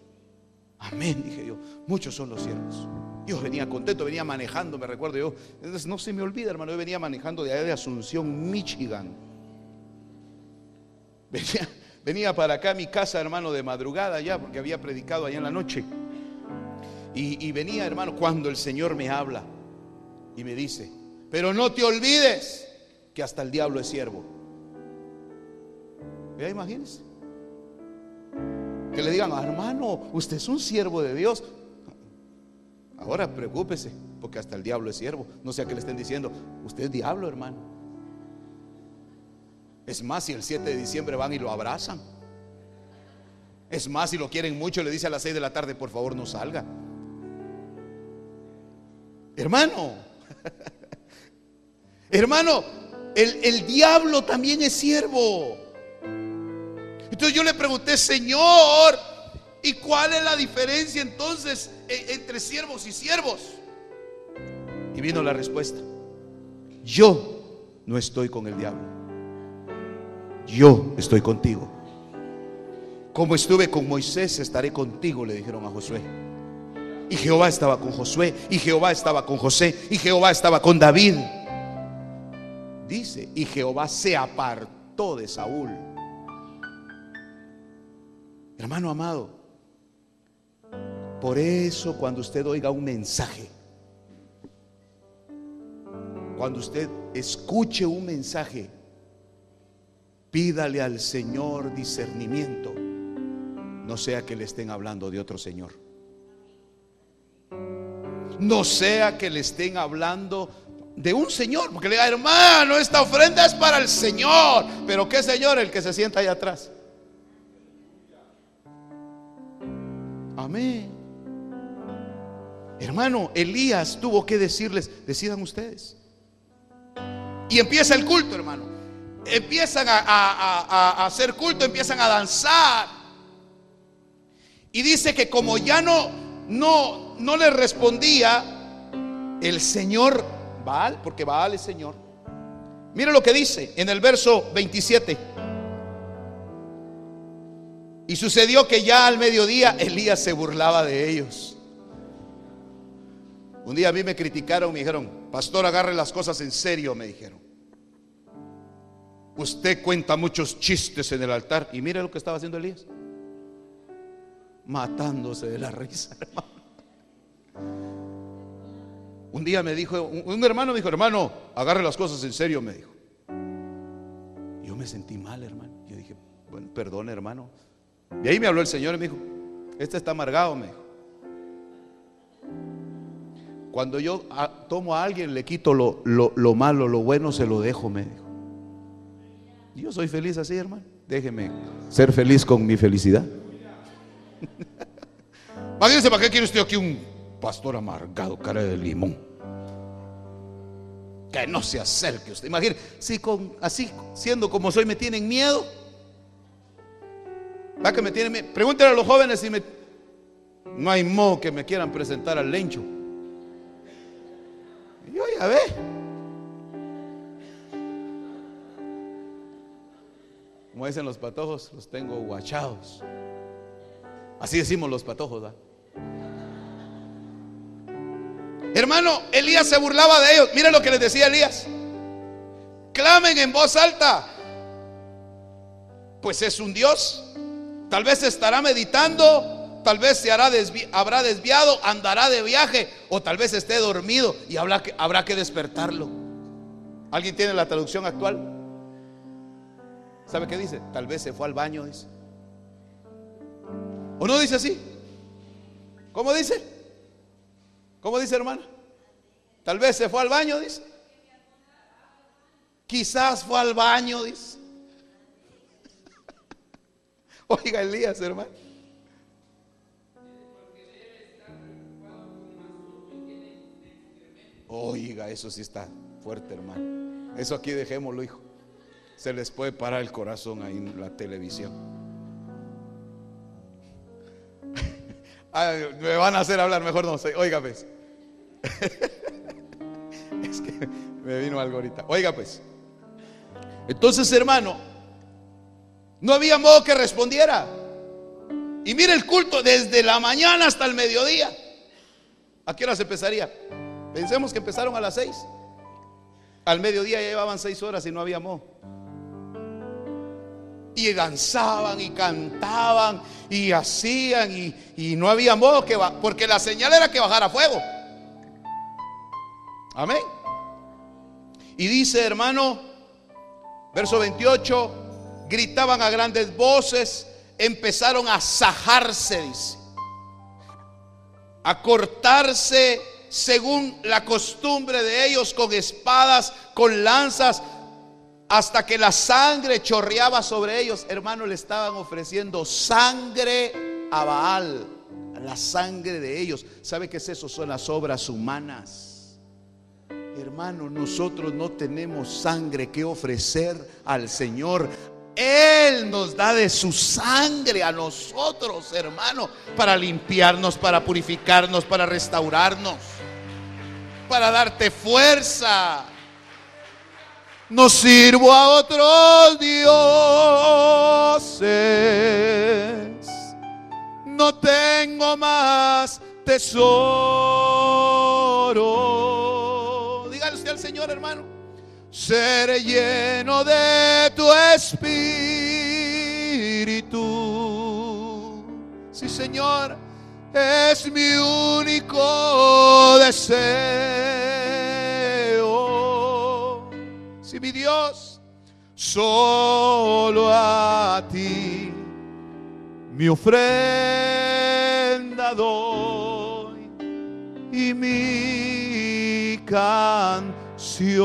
Amén, dije yo, muchos son los siervos. Yo venía contento, venía manejando, me recuerdo yo. Entonces, no se me olvida, hermano, yo venía manejando de allá de Asunción, Michigan. Venía, para acá a mi casa, hermano, de madrugada ya, porque había predicado allá en la noche. Y, y venía, hermano, cuando el Señor me habla y me dice, pero no te olvides que hasta el diablo es siervo. Vea, imagínense. Que le digan, hermano, usted es un siervo de Dios. Ahora preocúpese, porque hasta el diablo es siervo. No sea que le estén diciendo, usted es diablo, hermano. Es más, si el 7 de diciembre van y lo abrazan. Es más, si lo quieren mucho, le dice a las 6 de la tarde, por favor, no salga. Hermano, hermano, el, el diablo también es siervo. Entonces yo le pregunté, Señor, ¿y cuál es la diferencia entonces e- entre siervos y siervos? Y vino la respuesta. Yo no estoy con el diablo. Yo estoy contigo. Como estuve con Moisés, estaré contigo, le dijeron a Josué. Y Jehová estaba con Josué, y Jehová estaba con José, y Jehová estaba con David. Dice, y Jehová se apartó de Saúl. Hermano amado, por eso cuando usted oiga un mensaje, cuando usted escuche un mensaje, pídale al Señor discernimiento, no sea que le estén hablando de otro Señor. No sea que le estén hablando de un Señor, porque le diga, hermano, esta ofrenda es para el Señor, pero ¿qué Señor? El que se sienta allá atrás. Amén. Hermano, Elías tuvo que decirles, decidan ustedes. Y empieza el culto, hermano. Empiezan a, a- a- a hacer culto, empiezan a danzar. Y dice que como ya no, no, no le respondía el Señor Baal, porque Baal es Señor. Mira lo que dice en el verso 27. Y sucedió que ya al mediodía Elías se burlaba de ellos. Un día a mí me criticaron, me dijeron, pastor, agarre las cosas en serio, me dijeron. Usted cuenta muchos chistes en el altar. Y mire lo que estaba haciendo Elías. Matándose de la risa, hermano. Un día me dijo, un, hermano me dijo, hermano, agarre las cosas en serio, me dijo. Yo me sentí mal, hermano. Yo dije, bueno, perdón, hermano. Y ahí me habló el Señor y me dijo, este está amargado, me dijo. Cuando yo a- tomo a alguien, le quito lo, lo- lo malo, lo bueno se lo dejo, me dijo. Yo soy feliz así, hermano. Déjeme ser feliz con mi felicidad. Imagínense, ¿para qué quiere usted aquí un pastor amargado, cara de limón? Que no se acerque usted. Imagínese, si con, así, siendo como soy, me tienen miedo. ¿Va que me tienen miedo? Pregúntenle a los jóvenes si me. No hay modo que me quieran presentar al lencho. Yo ya ve. Como dicen los patojos, los tengo guachados. Así decimos los patojos, ¿verdad? Hermano, Elías se burlaba de ellos. Mira lo que les decía Elías. Clamen en voz alta. Pues es un Dios. Tal vez estará meditando, tal vez se hará habrá desviado, andará de viaje o tal vez esté dormido y habrá que, habrá que despertarlo. ¿Alguien tiene la traducción actual? ¿Sabe qué dice? Tal vez se fue al baño, dice. ¿O no dice así? ¿Cómo dice? ¿Cómo dice hermana? Tal vez se fue al baño, dice. Quizás fue al baño, dice. Oiga Elías, hermano. Oiga, eso sí está fuerte, hermano. Eso aquí dejémoslo, hijo. Se les puede parar el corazón ahí en la televisión. Me van a hacer hablar, mejor no sé. Oiga, pues. es que me vino algo ahorita. Oiga, pues. Entonces, hermano, no había modo que respondiera. Y mire el culto desde la mañana hasta el mediodía. ¿A qué horas empezaría? Pensemos que empezaron a las seis. Al mediodía ya llevaban seis horas y no había mo. Y danzaban y cantaban y hacían y, y no había modo que porque la señal era que bajara fuego. Amén. Y dice, hermano, verso 28, gritaban a grandes voces, empezaron a sajarse, dice, a cortarse según la costumbre de ellos con espadas, con lanzas, hasta que la sangre chorreaba sobre ellos. Hermano, le estaban ofreciendo sangre a Baal, la sangre de ellos. ¿Sabe qué es eso? Son las obras humanas. Hermano, nosotros no tenemos sangre que ofrecer al Señor. Él nos da de su sangre a nosotros, hermano, para limpiarnos, para purificarnos, para restaurarnos, para darte fuerza. No sirvo a otros dioses. No tengo más tesoro. Dígale al Señor, hermano. Seré lleno de tu espíritu. Sí, Señor, es mi único deseo. Sí, mi Dios, solo a ti mi ofrenda doy y mi canción.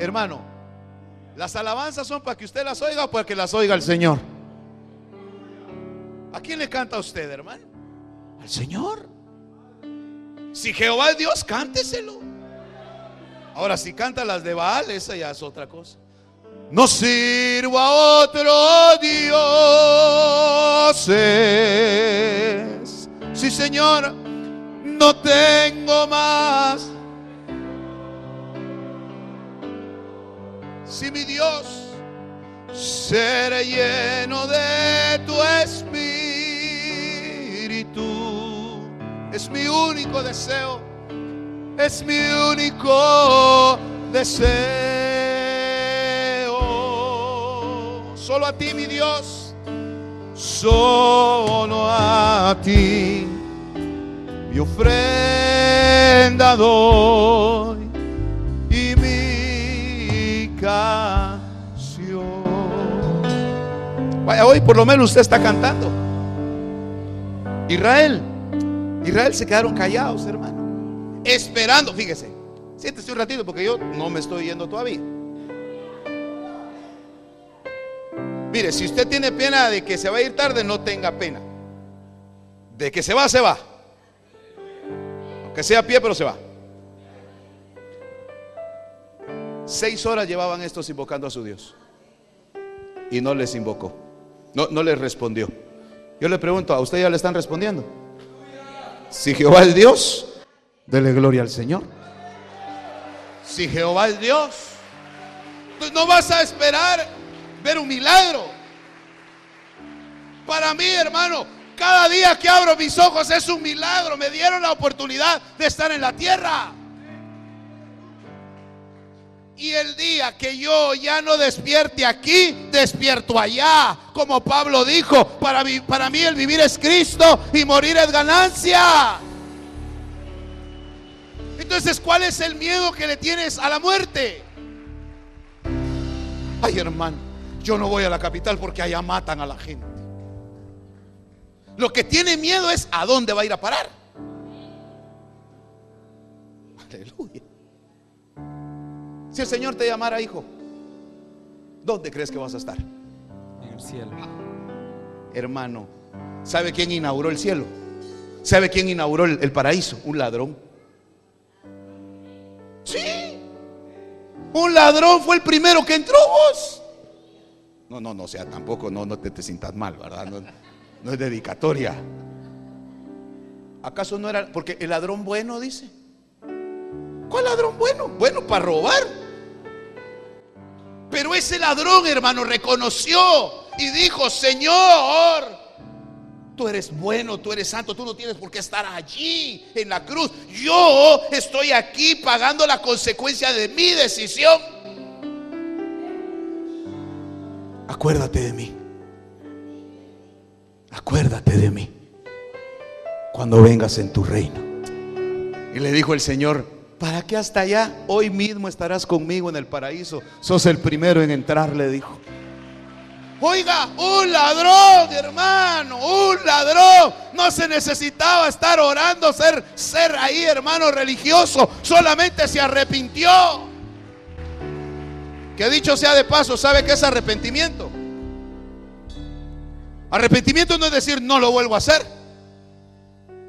Hermano, las alabanzas son para que usted las oiga o para que las oiga el Señor. ¿A quién le canta usted, hermano? Al Señor. Si Jehová es Dios, cánteselo. Ahora, si canta las de Baal, esa ya es otra cosa. No sirvo a otro dioses. Sí, Señor, no tengo más. Si mi Dios seré lleno de tu espíritu, es mi único deseo, es mi único deseo. Solo a ti, mi Dios, solo a ti mi ofrenda doy Hoy por lo menos usted está cantando. Israel, Israel se quedaron callados, hermano, esperando, fíjese. Siéntese un ratito porque yo no me estoy yendo todavía. Mire, si usted tiene pena de que se va a ir tarde, no tenga pena. De que se va, se va. Que sea a pie, pero se va. Seis horas llevaban estos invocando a su Dios. Y no les invocó. No, no les respondió. Yo le pregunto, ¿a usted ya le están respondiendo? Si Jehová es Dios, dele gloria al Señor. Si Jehová es Dios, pues no vas a esperar ver un milagro. Para mí, hermano, cada día que abro mis ojos es un milagro. Me dieron la oportunidad de estar en la tierra. Y el día que yo ya no despierte aquí, despierto allá. Como Pablo dijo, para mí, para mí el vivir es Cristo y morir es ganancia. Entonces, ¿cuál es el miedo que le tienes a la muerte? Ay, hermano, yo no voy a la capital porque allá matan a la gente. Lo que tiene miedo es a dónde va a ir a parar. Aleluya. Si el Señor te llamara hijo, ¿dónde crees que vas a estar? En el cielo. Hermano, ¿sabe quién inauguró el cielo? ¿Sabe quién inauguró el, el paraíso? Un ladrón. Sí. Un ladrón fue el primero que entró vos. No, no, no, o sea, tampoco no, no te, te sientas mal, ¿verdad? No, no es dedicatoria. ¿Acaso no era? Porque el ladrón bueno dice. ¿Cuál ladrón bueno? Bueno para robar. Pero ese ladrón, hermano, reconoció y dijo, Señor, tú eres bueno, tú eres santo, tú no tienes por qué estar allí en la cruz. Yo estoy aquí pagando la consecuencia de mi decisión. Acuérdate de mí. Acuérdate de mí cuando vengas en tu reino. Y le dijo el Señor, ¿para qué hasta allá? Hoy mismo estarás conmigo en el paraíso. Sos el primero en entrar, le dijo. Oiga, un ladrón, hermano, un ladrón. No se necesitaba estar orando, ser, ser ahí, hermano religioso. Solamente se arrepintió. Que dicho sea de paso, ¿sabe qué es arrepentimiento? Arrepentimiento no es decir no lo vuelvo a hacer.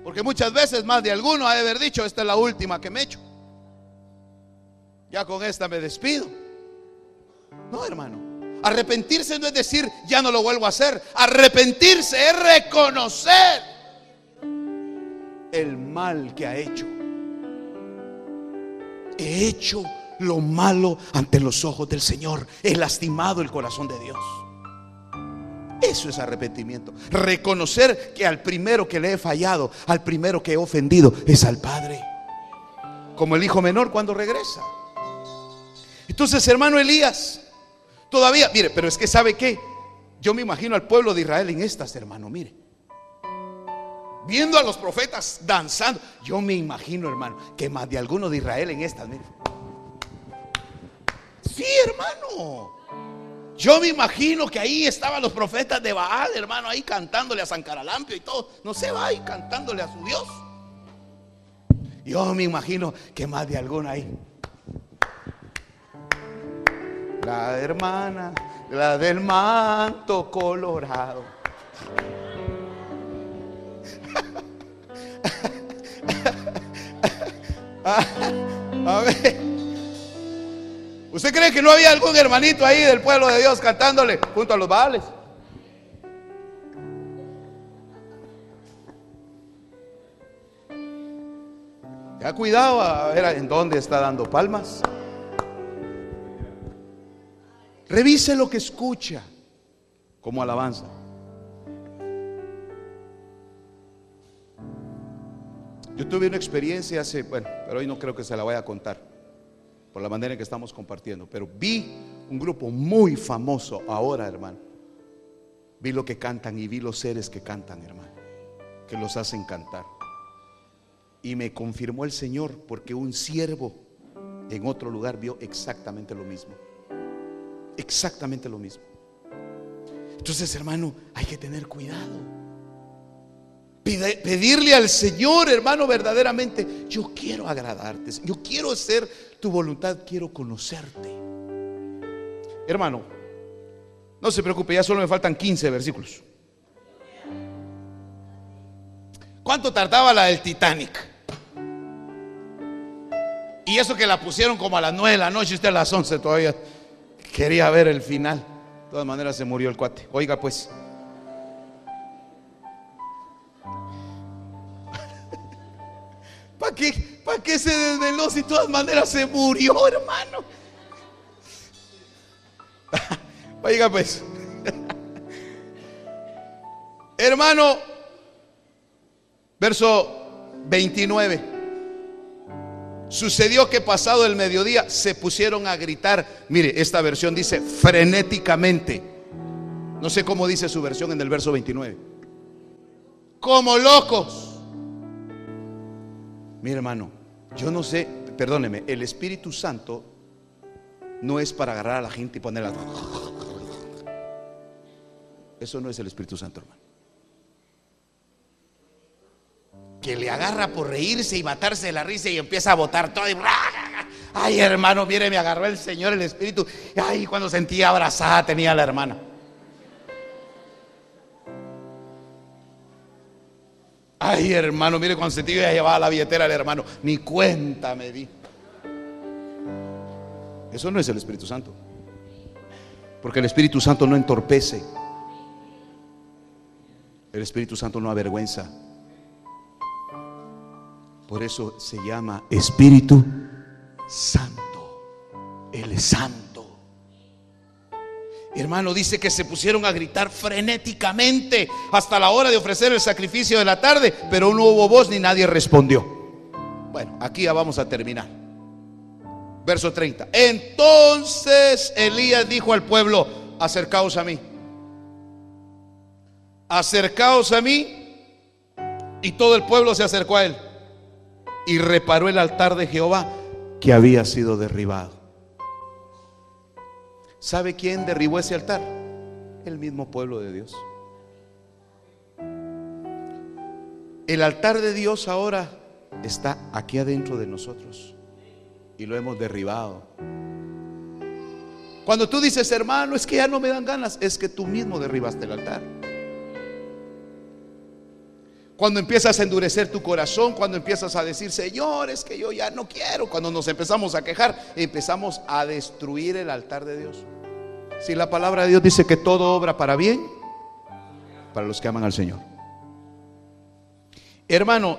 Porque muchas veces más de alguno ha de haber dicho, esta es la última que me echo. Ya con esta me despido. No, hermano. Arrepentirse no es decir, ya no lo vuelvo a hacer. Arrepentirse es reconocer el mal que ha hecho. He hecho lo malo ante los ojos del Señor. He lastimado el corazón de Dios. Eso es arrepentimiento. Reconocer que al primero que le he fallado, al primero que he ofendido, es al Padre. Como el hijo menor cuando regresa. Entonces, hermano Elías, Todavía, mire, pero es que sabe qué? Yo me imagino al pueblo de Israel en estas, hermano, mire. Viendo a los profetas danzando. Yo me imagino, hermano, que más de alguno de Israel en estas, mire. Sí, hermano. Yo me imagino que ahí estaban los profetas de Baal, hermano, ahí cantándole a San Caralampio y todo. No se va ahí cantándole a su Dios. Yo me imagino que más de alguno ahí. La hermana, la del manto colorado. A ver. ¿Usted cree que no había algún hermanito ahí del pueblo de Dios cantándole junto a los baales? Ya cuidado a ver en dónde está dando palmas. Revise lo que escucha como alabanza. Yo tuve una experiencia hace, bueno, pero hoy no creo que se la vaya a contar por la manera en que estamos compartiendo, pero vi un grupo muy famoso ahora, hermano. Vi lo que cantan y vi los seres que cantan, hermano, que los hacen cantar. Y me confirmó el Señor porque un siervo en otro lugar vio exactamente lo mismo. Exactamente lo mismo. Entonces, hermano, hay que tener cuidado. pedirle al Señor, hermano, verdaderamente, yo quiero agradarte, yo quiero hacer tu voluntad, quiero conocerte. Hermano, no se preocupe, ya solo me faltan 15 versículos. ¿Cuánto tardaba la del Titanic? Y eso que la pusieron como a las 9 de la noche, usted a las 11 todavía Quería ver el final. De todas maneras se murió el cuate. Oiga pues. ¿Para qué, ¿Para qué se desveló si de todas maneras se murió, hermano? Oiga pues. hermano, verso 29. Sucedió que pasado el mediodía se pusieron a gritar. Mire, esta versión dice frenéticamente. No sé cómo dice su versión en el verso 29. Como locos. Mire, hermano, yo no sé, perdóneme, el Espíritu Santo no es para agarrar a la gente y ponerla. Eso no es el Espíritu Santo, hermano. Que le agarra por reírse y matarse de la risa y empieza a botar todo. Y, ay, hermano, mire, me agarró el Señor el Espíritu. Ay, cuando sentía abrazada tenía a la hermana. Ay, hermano, mire, cuando sentí que llevaba la billetera al hermano, ni cuenta me di. Eso no es el Espíritu Santo. Porque el Espíritu Santo no entorpece. El Espíritu Santo no avergüenza. Por eso se llama Espíritu Santo. Es santo. Hermano, dice que se pusieron a gritar frenéticamente hasta la hora de ofrecer el sacrificio de la tarde, pero no hubo voz ni nadie respondió. Bueno, aquí ya vamos a terminar. Verso 30. Entonces Elías dijo al pueblo, acercaos a mí. Acercaos a mí. Y todo el pueblo se acercó a él. Y reparó el altar de Jehová que había sido derribado. ¿Sabe quién derribó ese altar? El mismo pueblo de Dios. El altar de Dios ahora está aquí adentro de nosotros y lo hemos derribado. Cuando tú dices, hermano, es que ya no me dan ganas, es que tú mismo derribaste el altar. Cuando empiezas a endurecer tu corazón, cuando empiezas a decir, Señor, es que yo ya no quiero, cuando nos empezamos a quejar, empezamos a destruir el altar de Dios. Si la palabra de Dios dice que todo obra para bien, para los que aman al Señor. Hermano,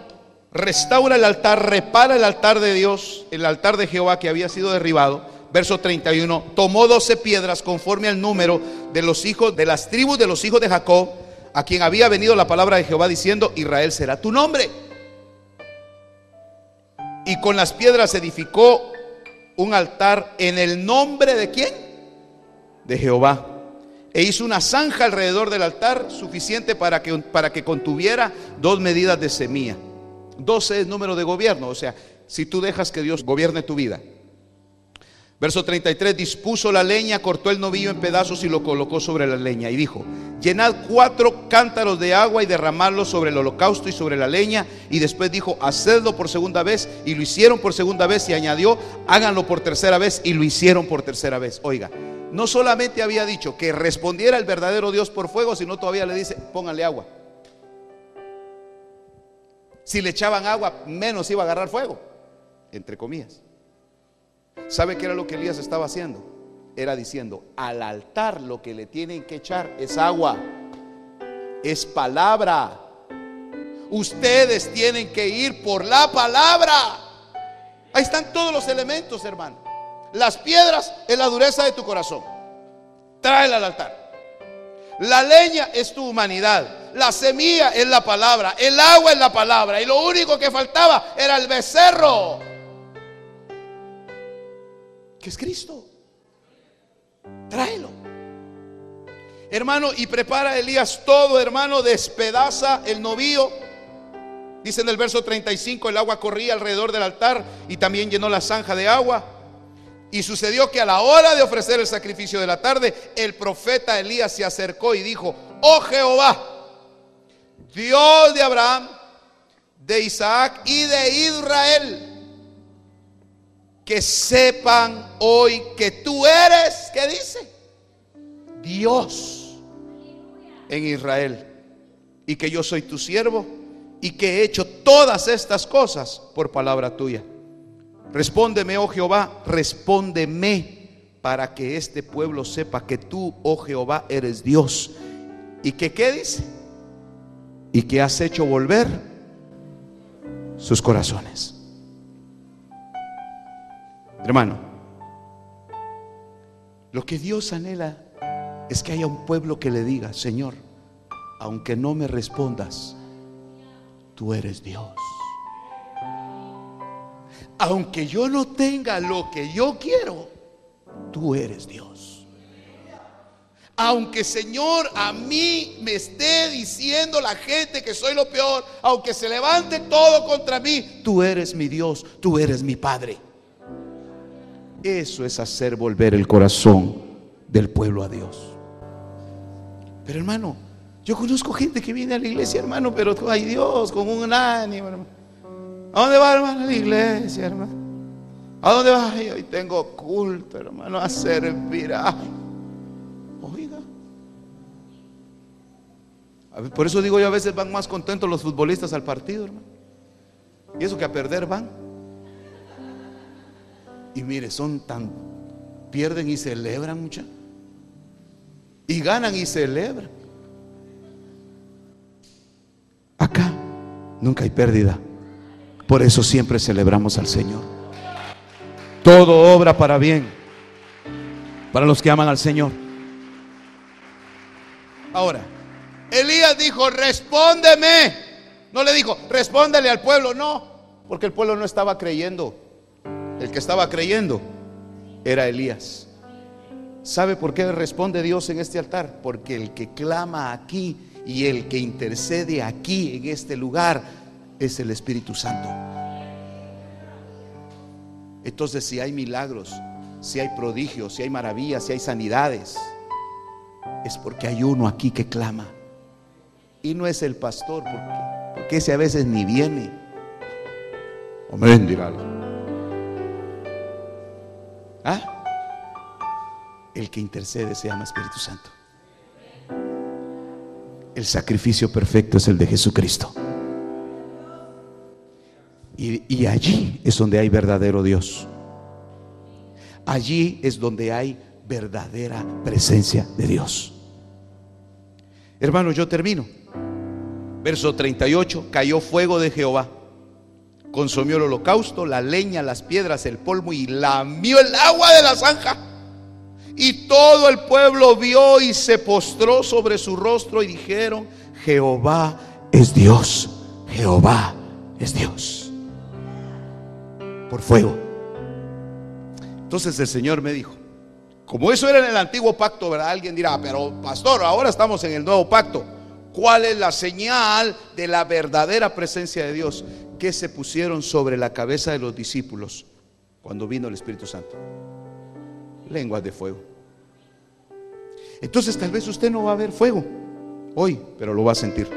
restaura el altar, repara el altar de Dios, el altar de Jehová que había sido derribado. Verso 31, tomó doce piedras conforme al número de los hijos de las tribus de los hijos de Jacob a quien había venido la palabra de Jehová diciendo, Israel será tu nombre. Y con las piedras edificó un altar en el nombre de quién? De Jehová. E hizo una zanja alrededor del altar suficiente para que, para que contuviera dos medidas de semilla. 12 es número de gobierno, o sea, si tú dejas que Dios gobierne tu vida. Verso 33, dispuso la leña, cortó el novillo en pedazos y lo colocó sobre la leña. Y dijo, llenad cuatro cántaros de agua y derramadlo sobre el holocausto y sobre la leña. Y después dijo, hacedlo por segunda vez. Y lo hicieron por segunda vez y añadió, háganlo por tercera vez. Y lo hicieron por tercera vez. Oiga, no solamente había dicho que respondiera el verdadero Dios por fuego, sino todavía le dice, pónganle agua. Si le echaban agua, menos iba a agarrar fuego, entre comillas. ¿Sabe qué era lo que Elías estaba haciendo? Era diciendo, al altar lo que le tienen que echar es agua, es palabra. Ustedes tienen que ir por la palabra. Ahí están todos los elementos, hermano. Las piedras es la dureza de tu corazón. Tráela al altar. La leña es tu humanidad. La semilla es la palabra. El agua es la palabra. Y lo único que faltaba era el becerro que es Cristo. Tráelo. Hermano, y prepara Elías todo, hermano, despedaza el novío. Dice en el verso 35, el agua corría alrededor del altar y también llenó la zanja de agua. Y sucedió que a la hora de ofrecer el sacrificio de la tarde, el profeta Elías se acercó y dijo, oh Jehová, Dios de Abraham, de Isaac y de Israel que sepan hoy que tú eres, ¿qué dice? Dios en Israel. Y que yo soy tu siervo y que he hecho todas estas cosas por palabra tuya. Respóndeme, oh Jehová, respóndeme para que este pueblo sepa que tú, oh Jehová, eres Dios. ¿Y que qué dice? Y que has hecho volver sus corazones. Hermano, lo que Dios anhela es que haya un pueblo que le diga, Señor, aunque no me respondas, tú eres Dios. Aunque yo no tenga lo que yo quiero, tú eres Dios. Aunque Señor a mí me esté diciendo la gente que soy lo peor, aunque se levante todo contra mí, tú eres mi Dios, tú eres mi Padre. Eso es hacer volver el corazón del pueblo a Dios. Pero hermano, yo conozco gente que viene a la iglesia, hermano, pero ay Dios, con un ánimo, hermano. ¿A dónde va, hermano? A la iglesia, hermano. ¿A dónde va? hoy tengo culto, hermano, a servir. oiga. por eso digo yo, a veces van más contentos los futbolistas al partido, hermano. Y eso que a perder van. Y mire, son tan, pierden y celebran mucha. Y ganan y celebran. Acá nunca hay pérdida. Por eso siempre celebramos al Señor. Todo obra para bien. Para los que aman al Señor. Ahora, Elías dijo, respóndeme. No le dijo, respóndele al pueblo, no, porque el pueblo no estaba creyendo. El que estaba creyendo era Elías. ¿Sabe por qué responde Dios en este altar? Porque el que clama aquí y el que intercede aquí en este lugar es el Espíritu Santo. Entonces si hay milagros, si hay prodigios, si hay maravillas, si hay sanidades, es porque hay uno aquí que clama. Y no es el pastor, porque, porque ese a veces ni viene. Amén, dirá. ¿Ah? El que intercede se llama Espíritu Santo. El sacrificio perfecto es el de Jesucristo. Y, y, allí es donde hay verdadero Dios. Allí es donde hay verdadera presencia de Dios. Hermanos, yo termino. Verso 38, cayó fuego de Jehová. Consumió el holocausto, la leña, las piedras, el polvo y lamió el agua de la zanja. Y todo el pueblo vio y se postró sobre su rostro y dijeron, Jehová es Dios, Jehová es Dios. Por fuego. Entonces el Señor me dijo, como eso era en el antiguo pacto, ¿verdad? Alguien dirá, pero pastor, ahora estamos en el nuevo pacto. ¿Cuál es la señal de la verdadera presencia de Dios? Que se pusieron sobre la cabeza de los discípulos cuando vino el Espíritu Santo lenguas de fuego. Entonces tal vez usted no va a ver fuego hoy, pero lo va a sentir.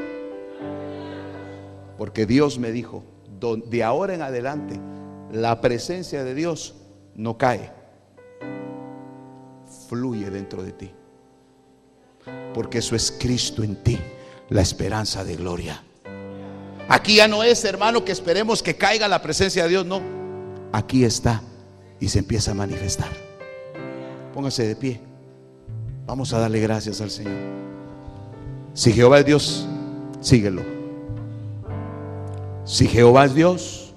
Porque Dios me dijo, de ahora en adelante, la presencia de Dios no cae, fluye dentro de ti. Porque eso es Cristo en ti, la esperanza de gloria. Aquí ya no es, hermano, que esperemos que caiga la presencia de Dios, no. Aquí está y se empieza a manifestar. Póngase de pie. Vamos a darle gracias al Señor. Si Jehová es Dios, síguelo. Si Jehová es Dios,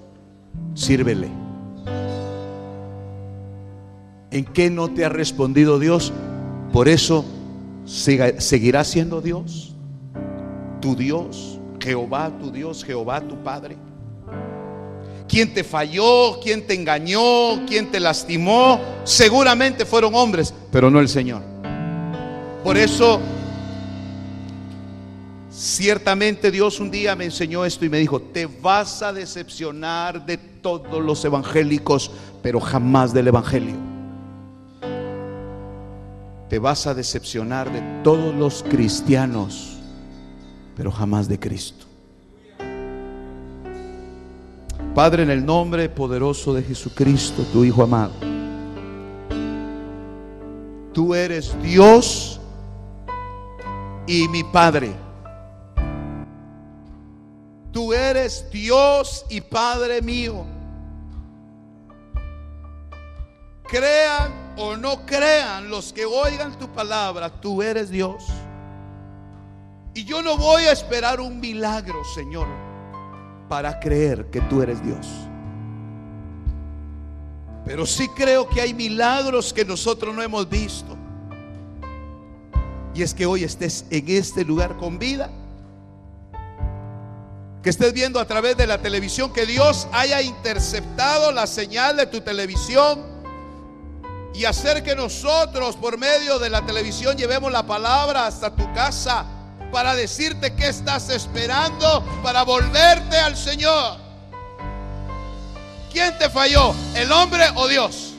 sírvele. ¿En qué no te ha respondido Dios? Por eso seguirá siendo Dios. Tu Dios, Jehová tu Dios, Jehová tu Padre. Quien te falló, quien te engañó, quien te lastimó, seguramente fueron hombres, pero no el Señor. Por eso, ciertamente Dios un día me enseñó esto y me dijo, te vas a decepcionar de todos los evangélicos, pero jamás del Evangelio. Te vas a decepcionar de todos los cristianos, pero jamás de Cristo. Padre, en el nombre poderoso de Jesucristo, tu Hijo amado, tú eres Dios y mi Padre. Tú eres Dios y Padre mío. Crean o no crean los que oigan tu palabra, tú eres Dios. Y yo no voy a esperar un milagro, Señor para creer que tú eres Dios. Pero sí creo que hay milagros que nosotros no hemos visto. Y es que hoy estés en este lugar con vida. Que estés viendo a través de la televisión que Dios haya interceptado la señal de tu televisión y hacer que nosotros por medio de la televisión llevemos la palabra hasta tu casa para decirte que estás esperando para volverte al Señor. ¿Quién te falló? ¿El hombre o Dios?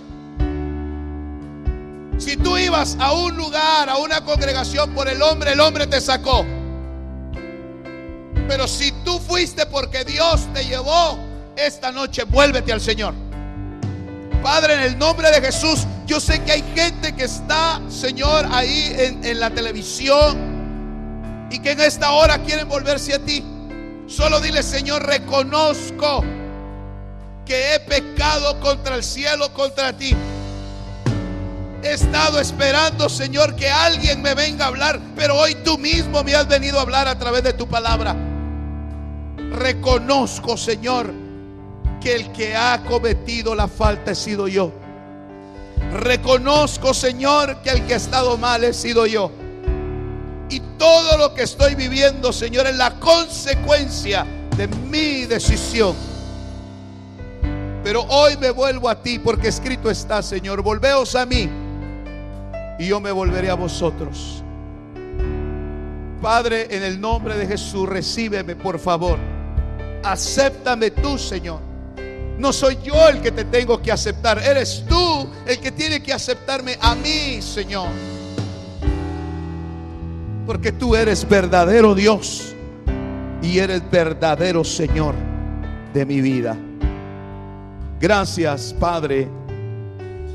Si tú ibas a un lugar, a una congregación por el hombre, el hombre te sacó. Pero si tú fuiste porque Dios te llevó, esta noche vuélvete al Señor. Padre, en el nombre de Jesús, yo sé que hay gente que está, Señor, ahí en, en la televisión y que en esta hora quieren volverse a ti. Solo dile, Señor, reconozco que he pecado contra el cielo, contra ti. He estado esperando, Señor, que alguien me venga a hablar, pero hoy tú mismo me has venido a hablar a través de tu palabra. Reconozco, Señor, que el que ha cometido la falta he sido yo. Reconozco, Señor, que el que ha estado mal he sido yo. Todo lo que estoy viviendo, Señor, es la consecuencia de mi decisión. Pero hoy me vuelvo a ti porque escrito está, Señor, volveos a mí y yo me volveré a vosotros. Padre, en el nombre de Jesús, recíbeme, por favor. Acéptame tú, Señor. No soy yo el que te tengo que aceptar, eres tú el que tiene que aceptarme a mí, Señor. Porque tú eres verdadero Dios y eres verdadero Señor de mi vida. Gracias, Padre,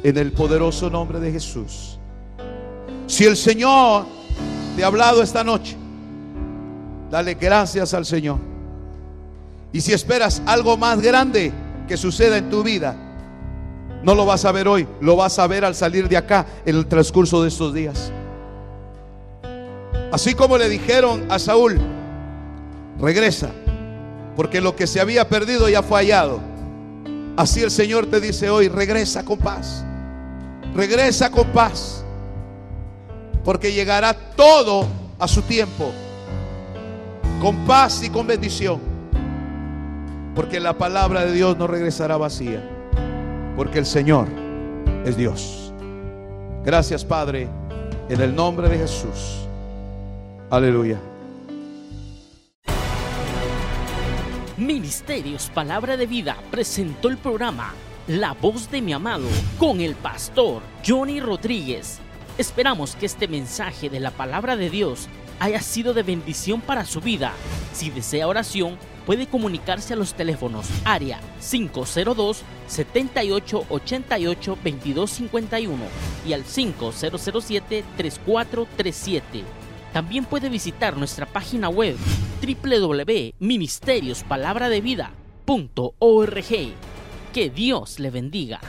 en el poderoso nombre de Jesús. Si el Señor te ha hablado esta noche, dale gracias al Señor. Y si esperas algo más grande que suceda en tu vida, no lo vas a ver hoy, lo vas a ver al salir de acá en el transcurso de estos días. Así como le dijeron a Saúl, regresa, porque lo que se había perdido ya fue hallado. Así el Señor te dice hoy, regresa con paz. Regresa con paz. Porque llegará todo a su tiempo. Con paz y con bendición. Porque la palabra de Dios no regresará vacía. Porque el Señor es Dios. Gracias Padre. En el nombre de Jesús. Aleluya. Ministerios Palabra de Vida presentó el programa La voz de mi amado con el pastor Johnny Rodríguez. Esperamos que este mensaje de la palabra de Dios haya sido de bendición para su vida. Si desea oración, puede comunicarse a los teléfonos área 502 7888 2251 y al 5007 3437. También puede visitar nuestra página web www.ministeriosPalabraDeVida.org. Que Dios le bendiga.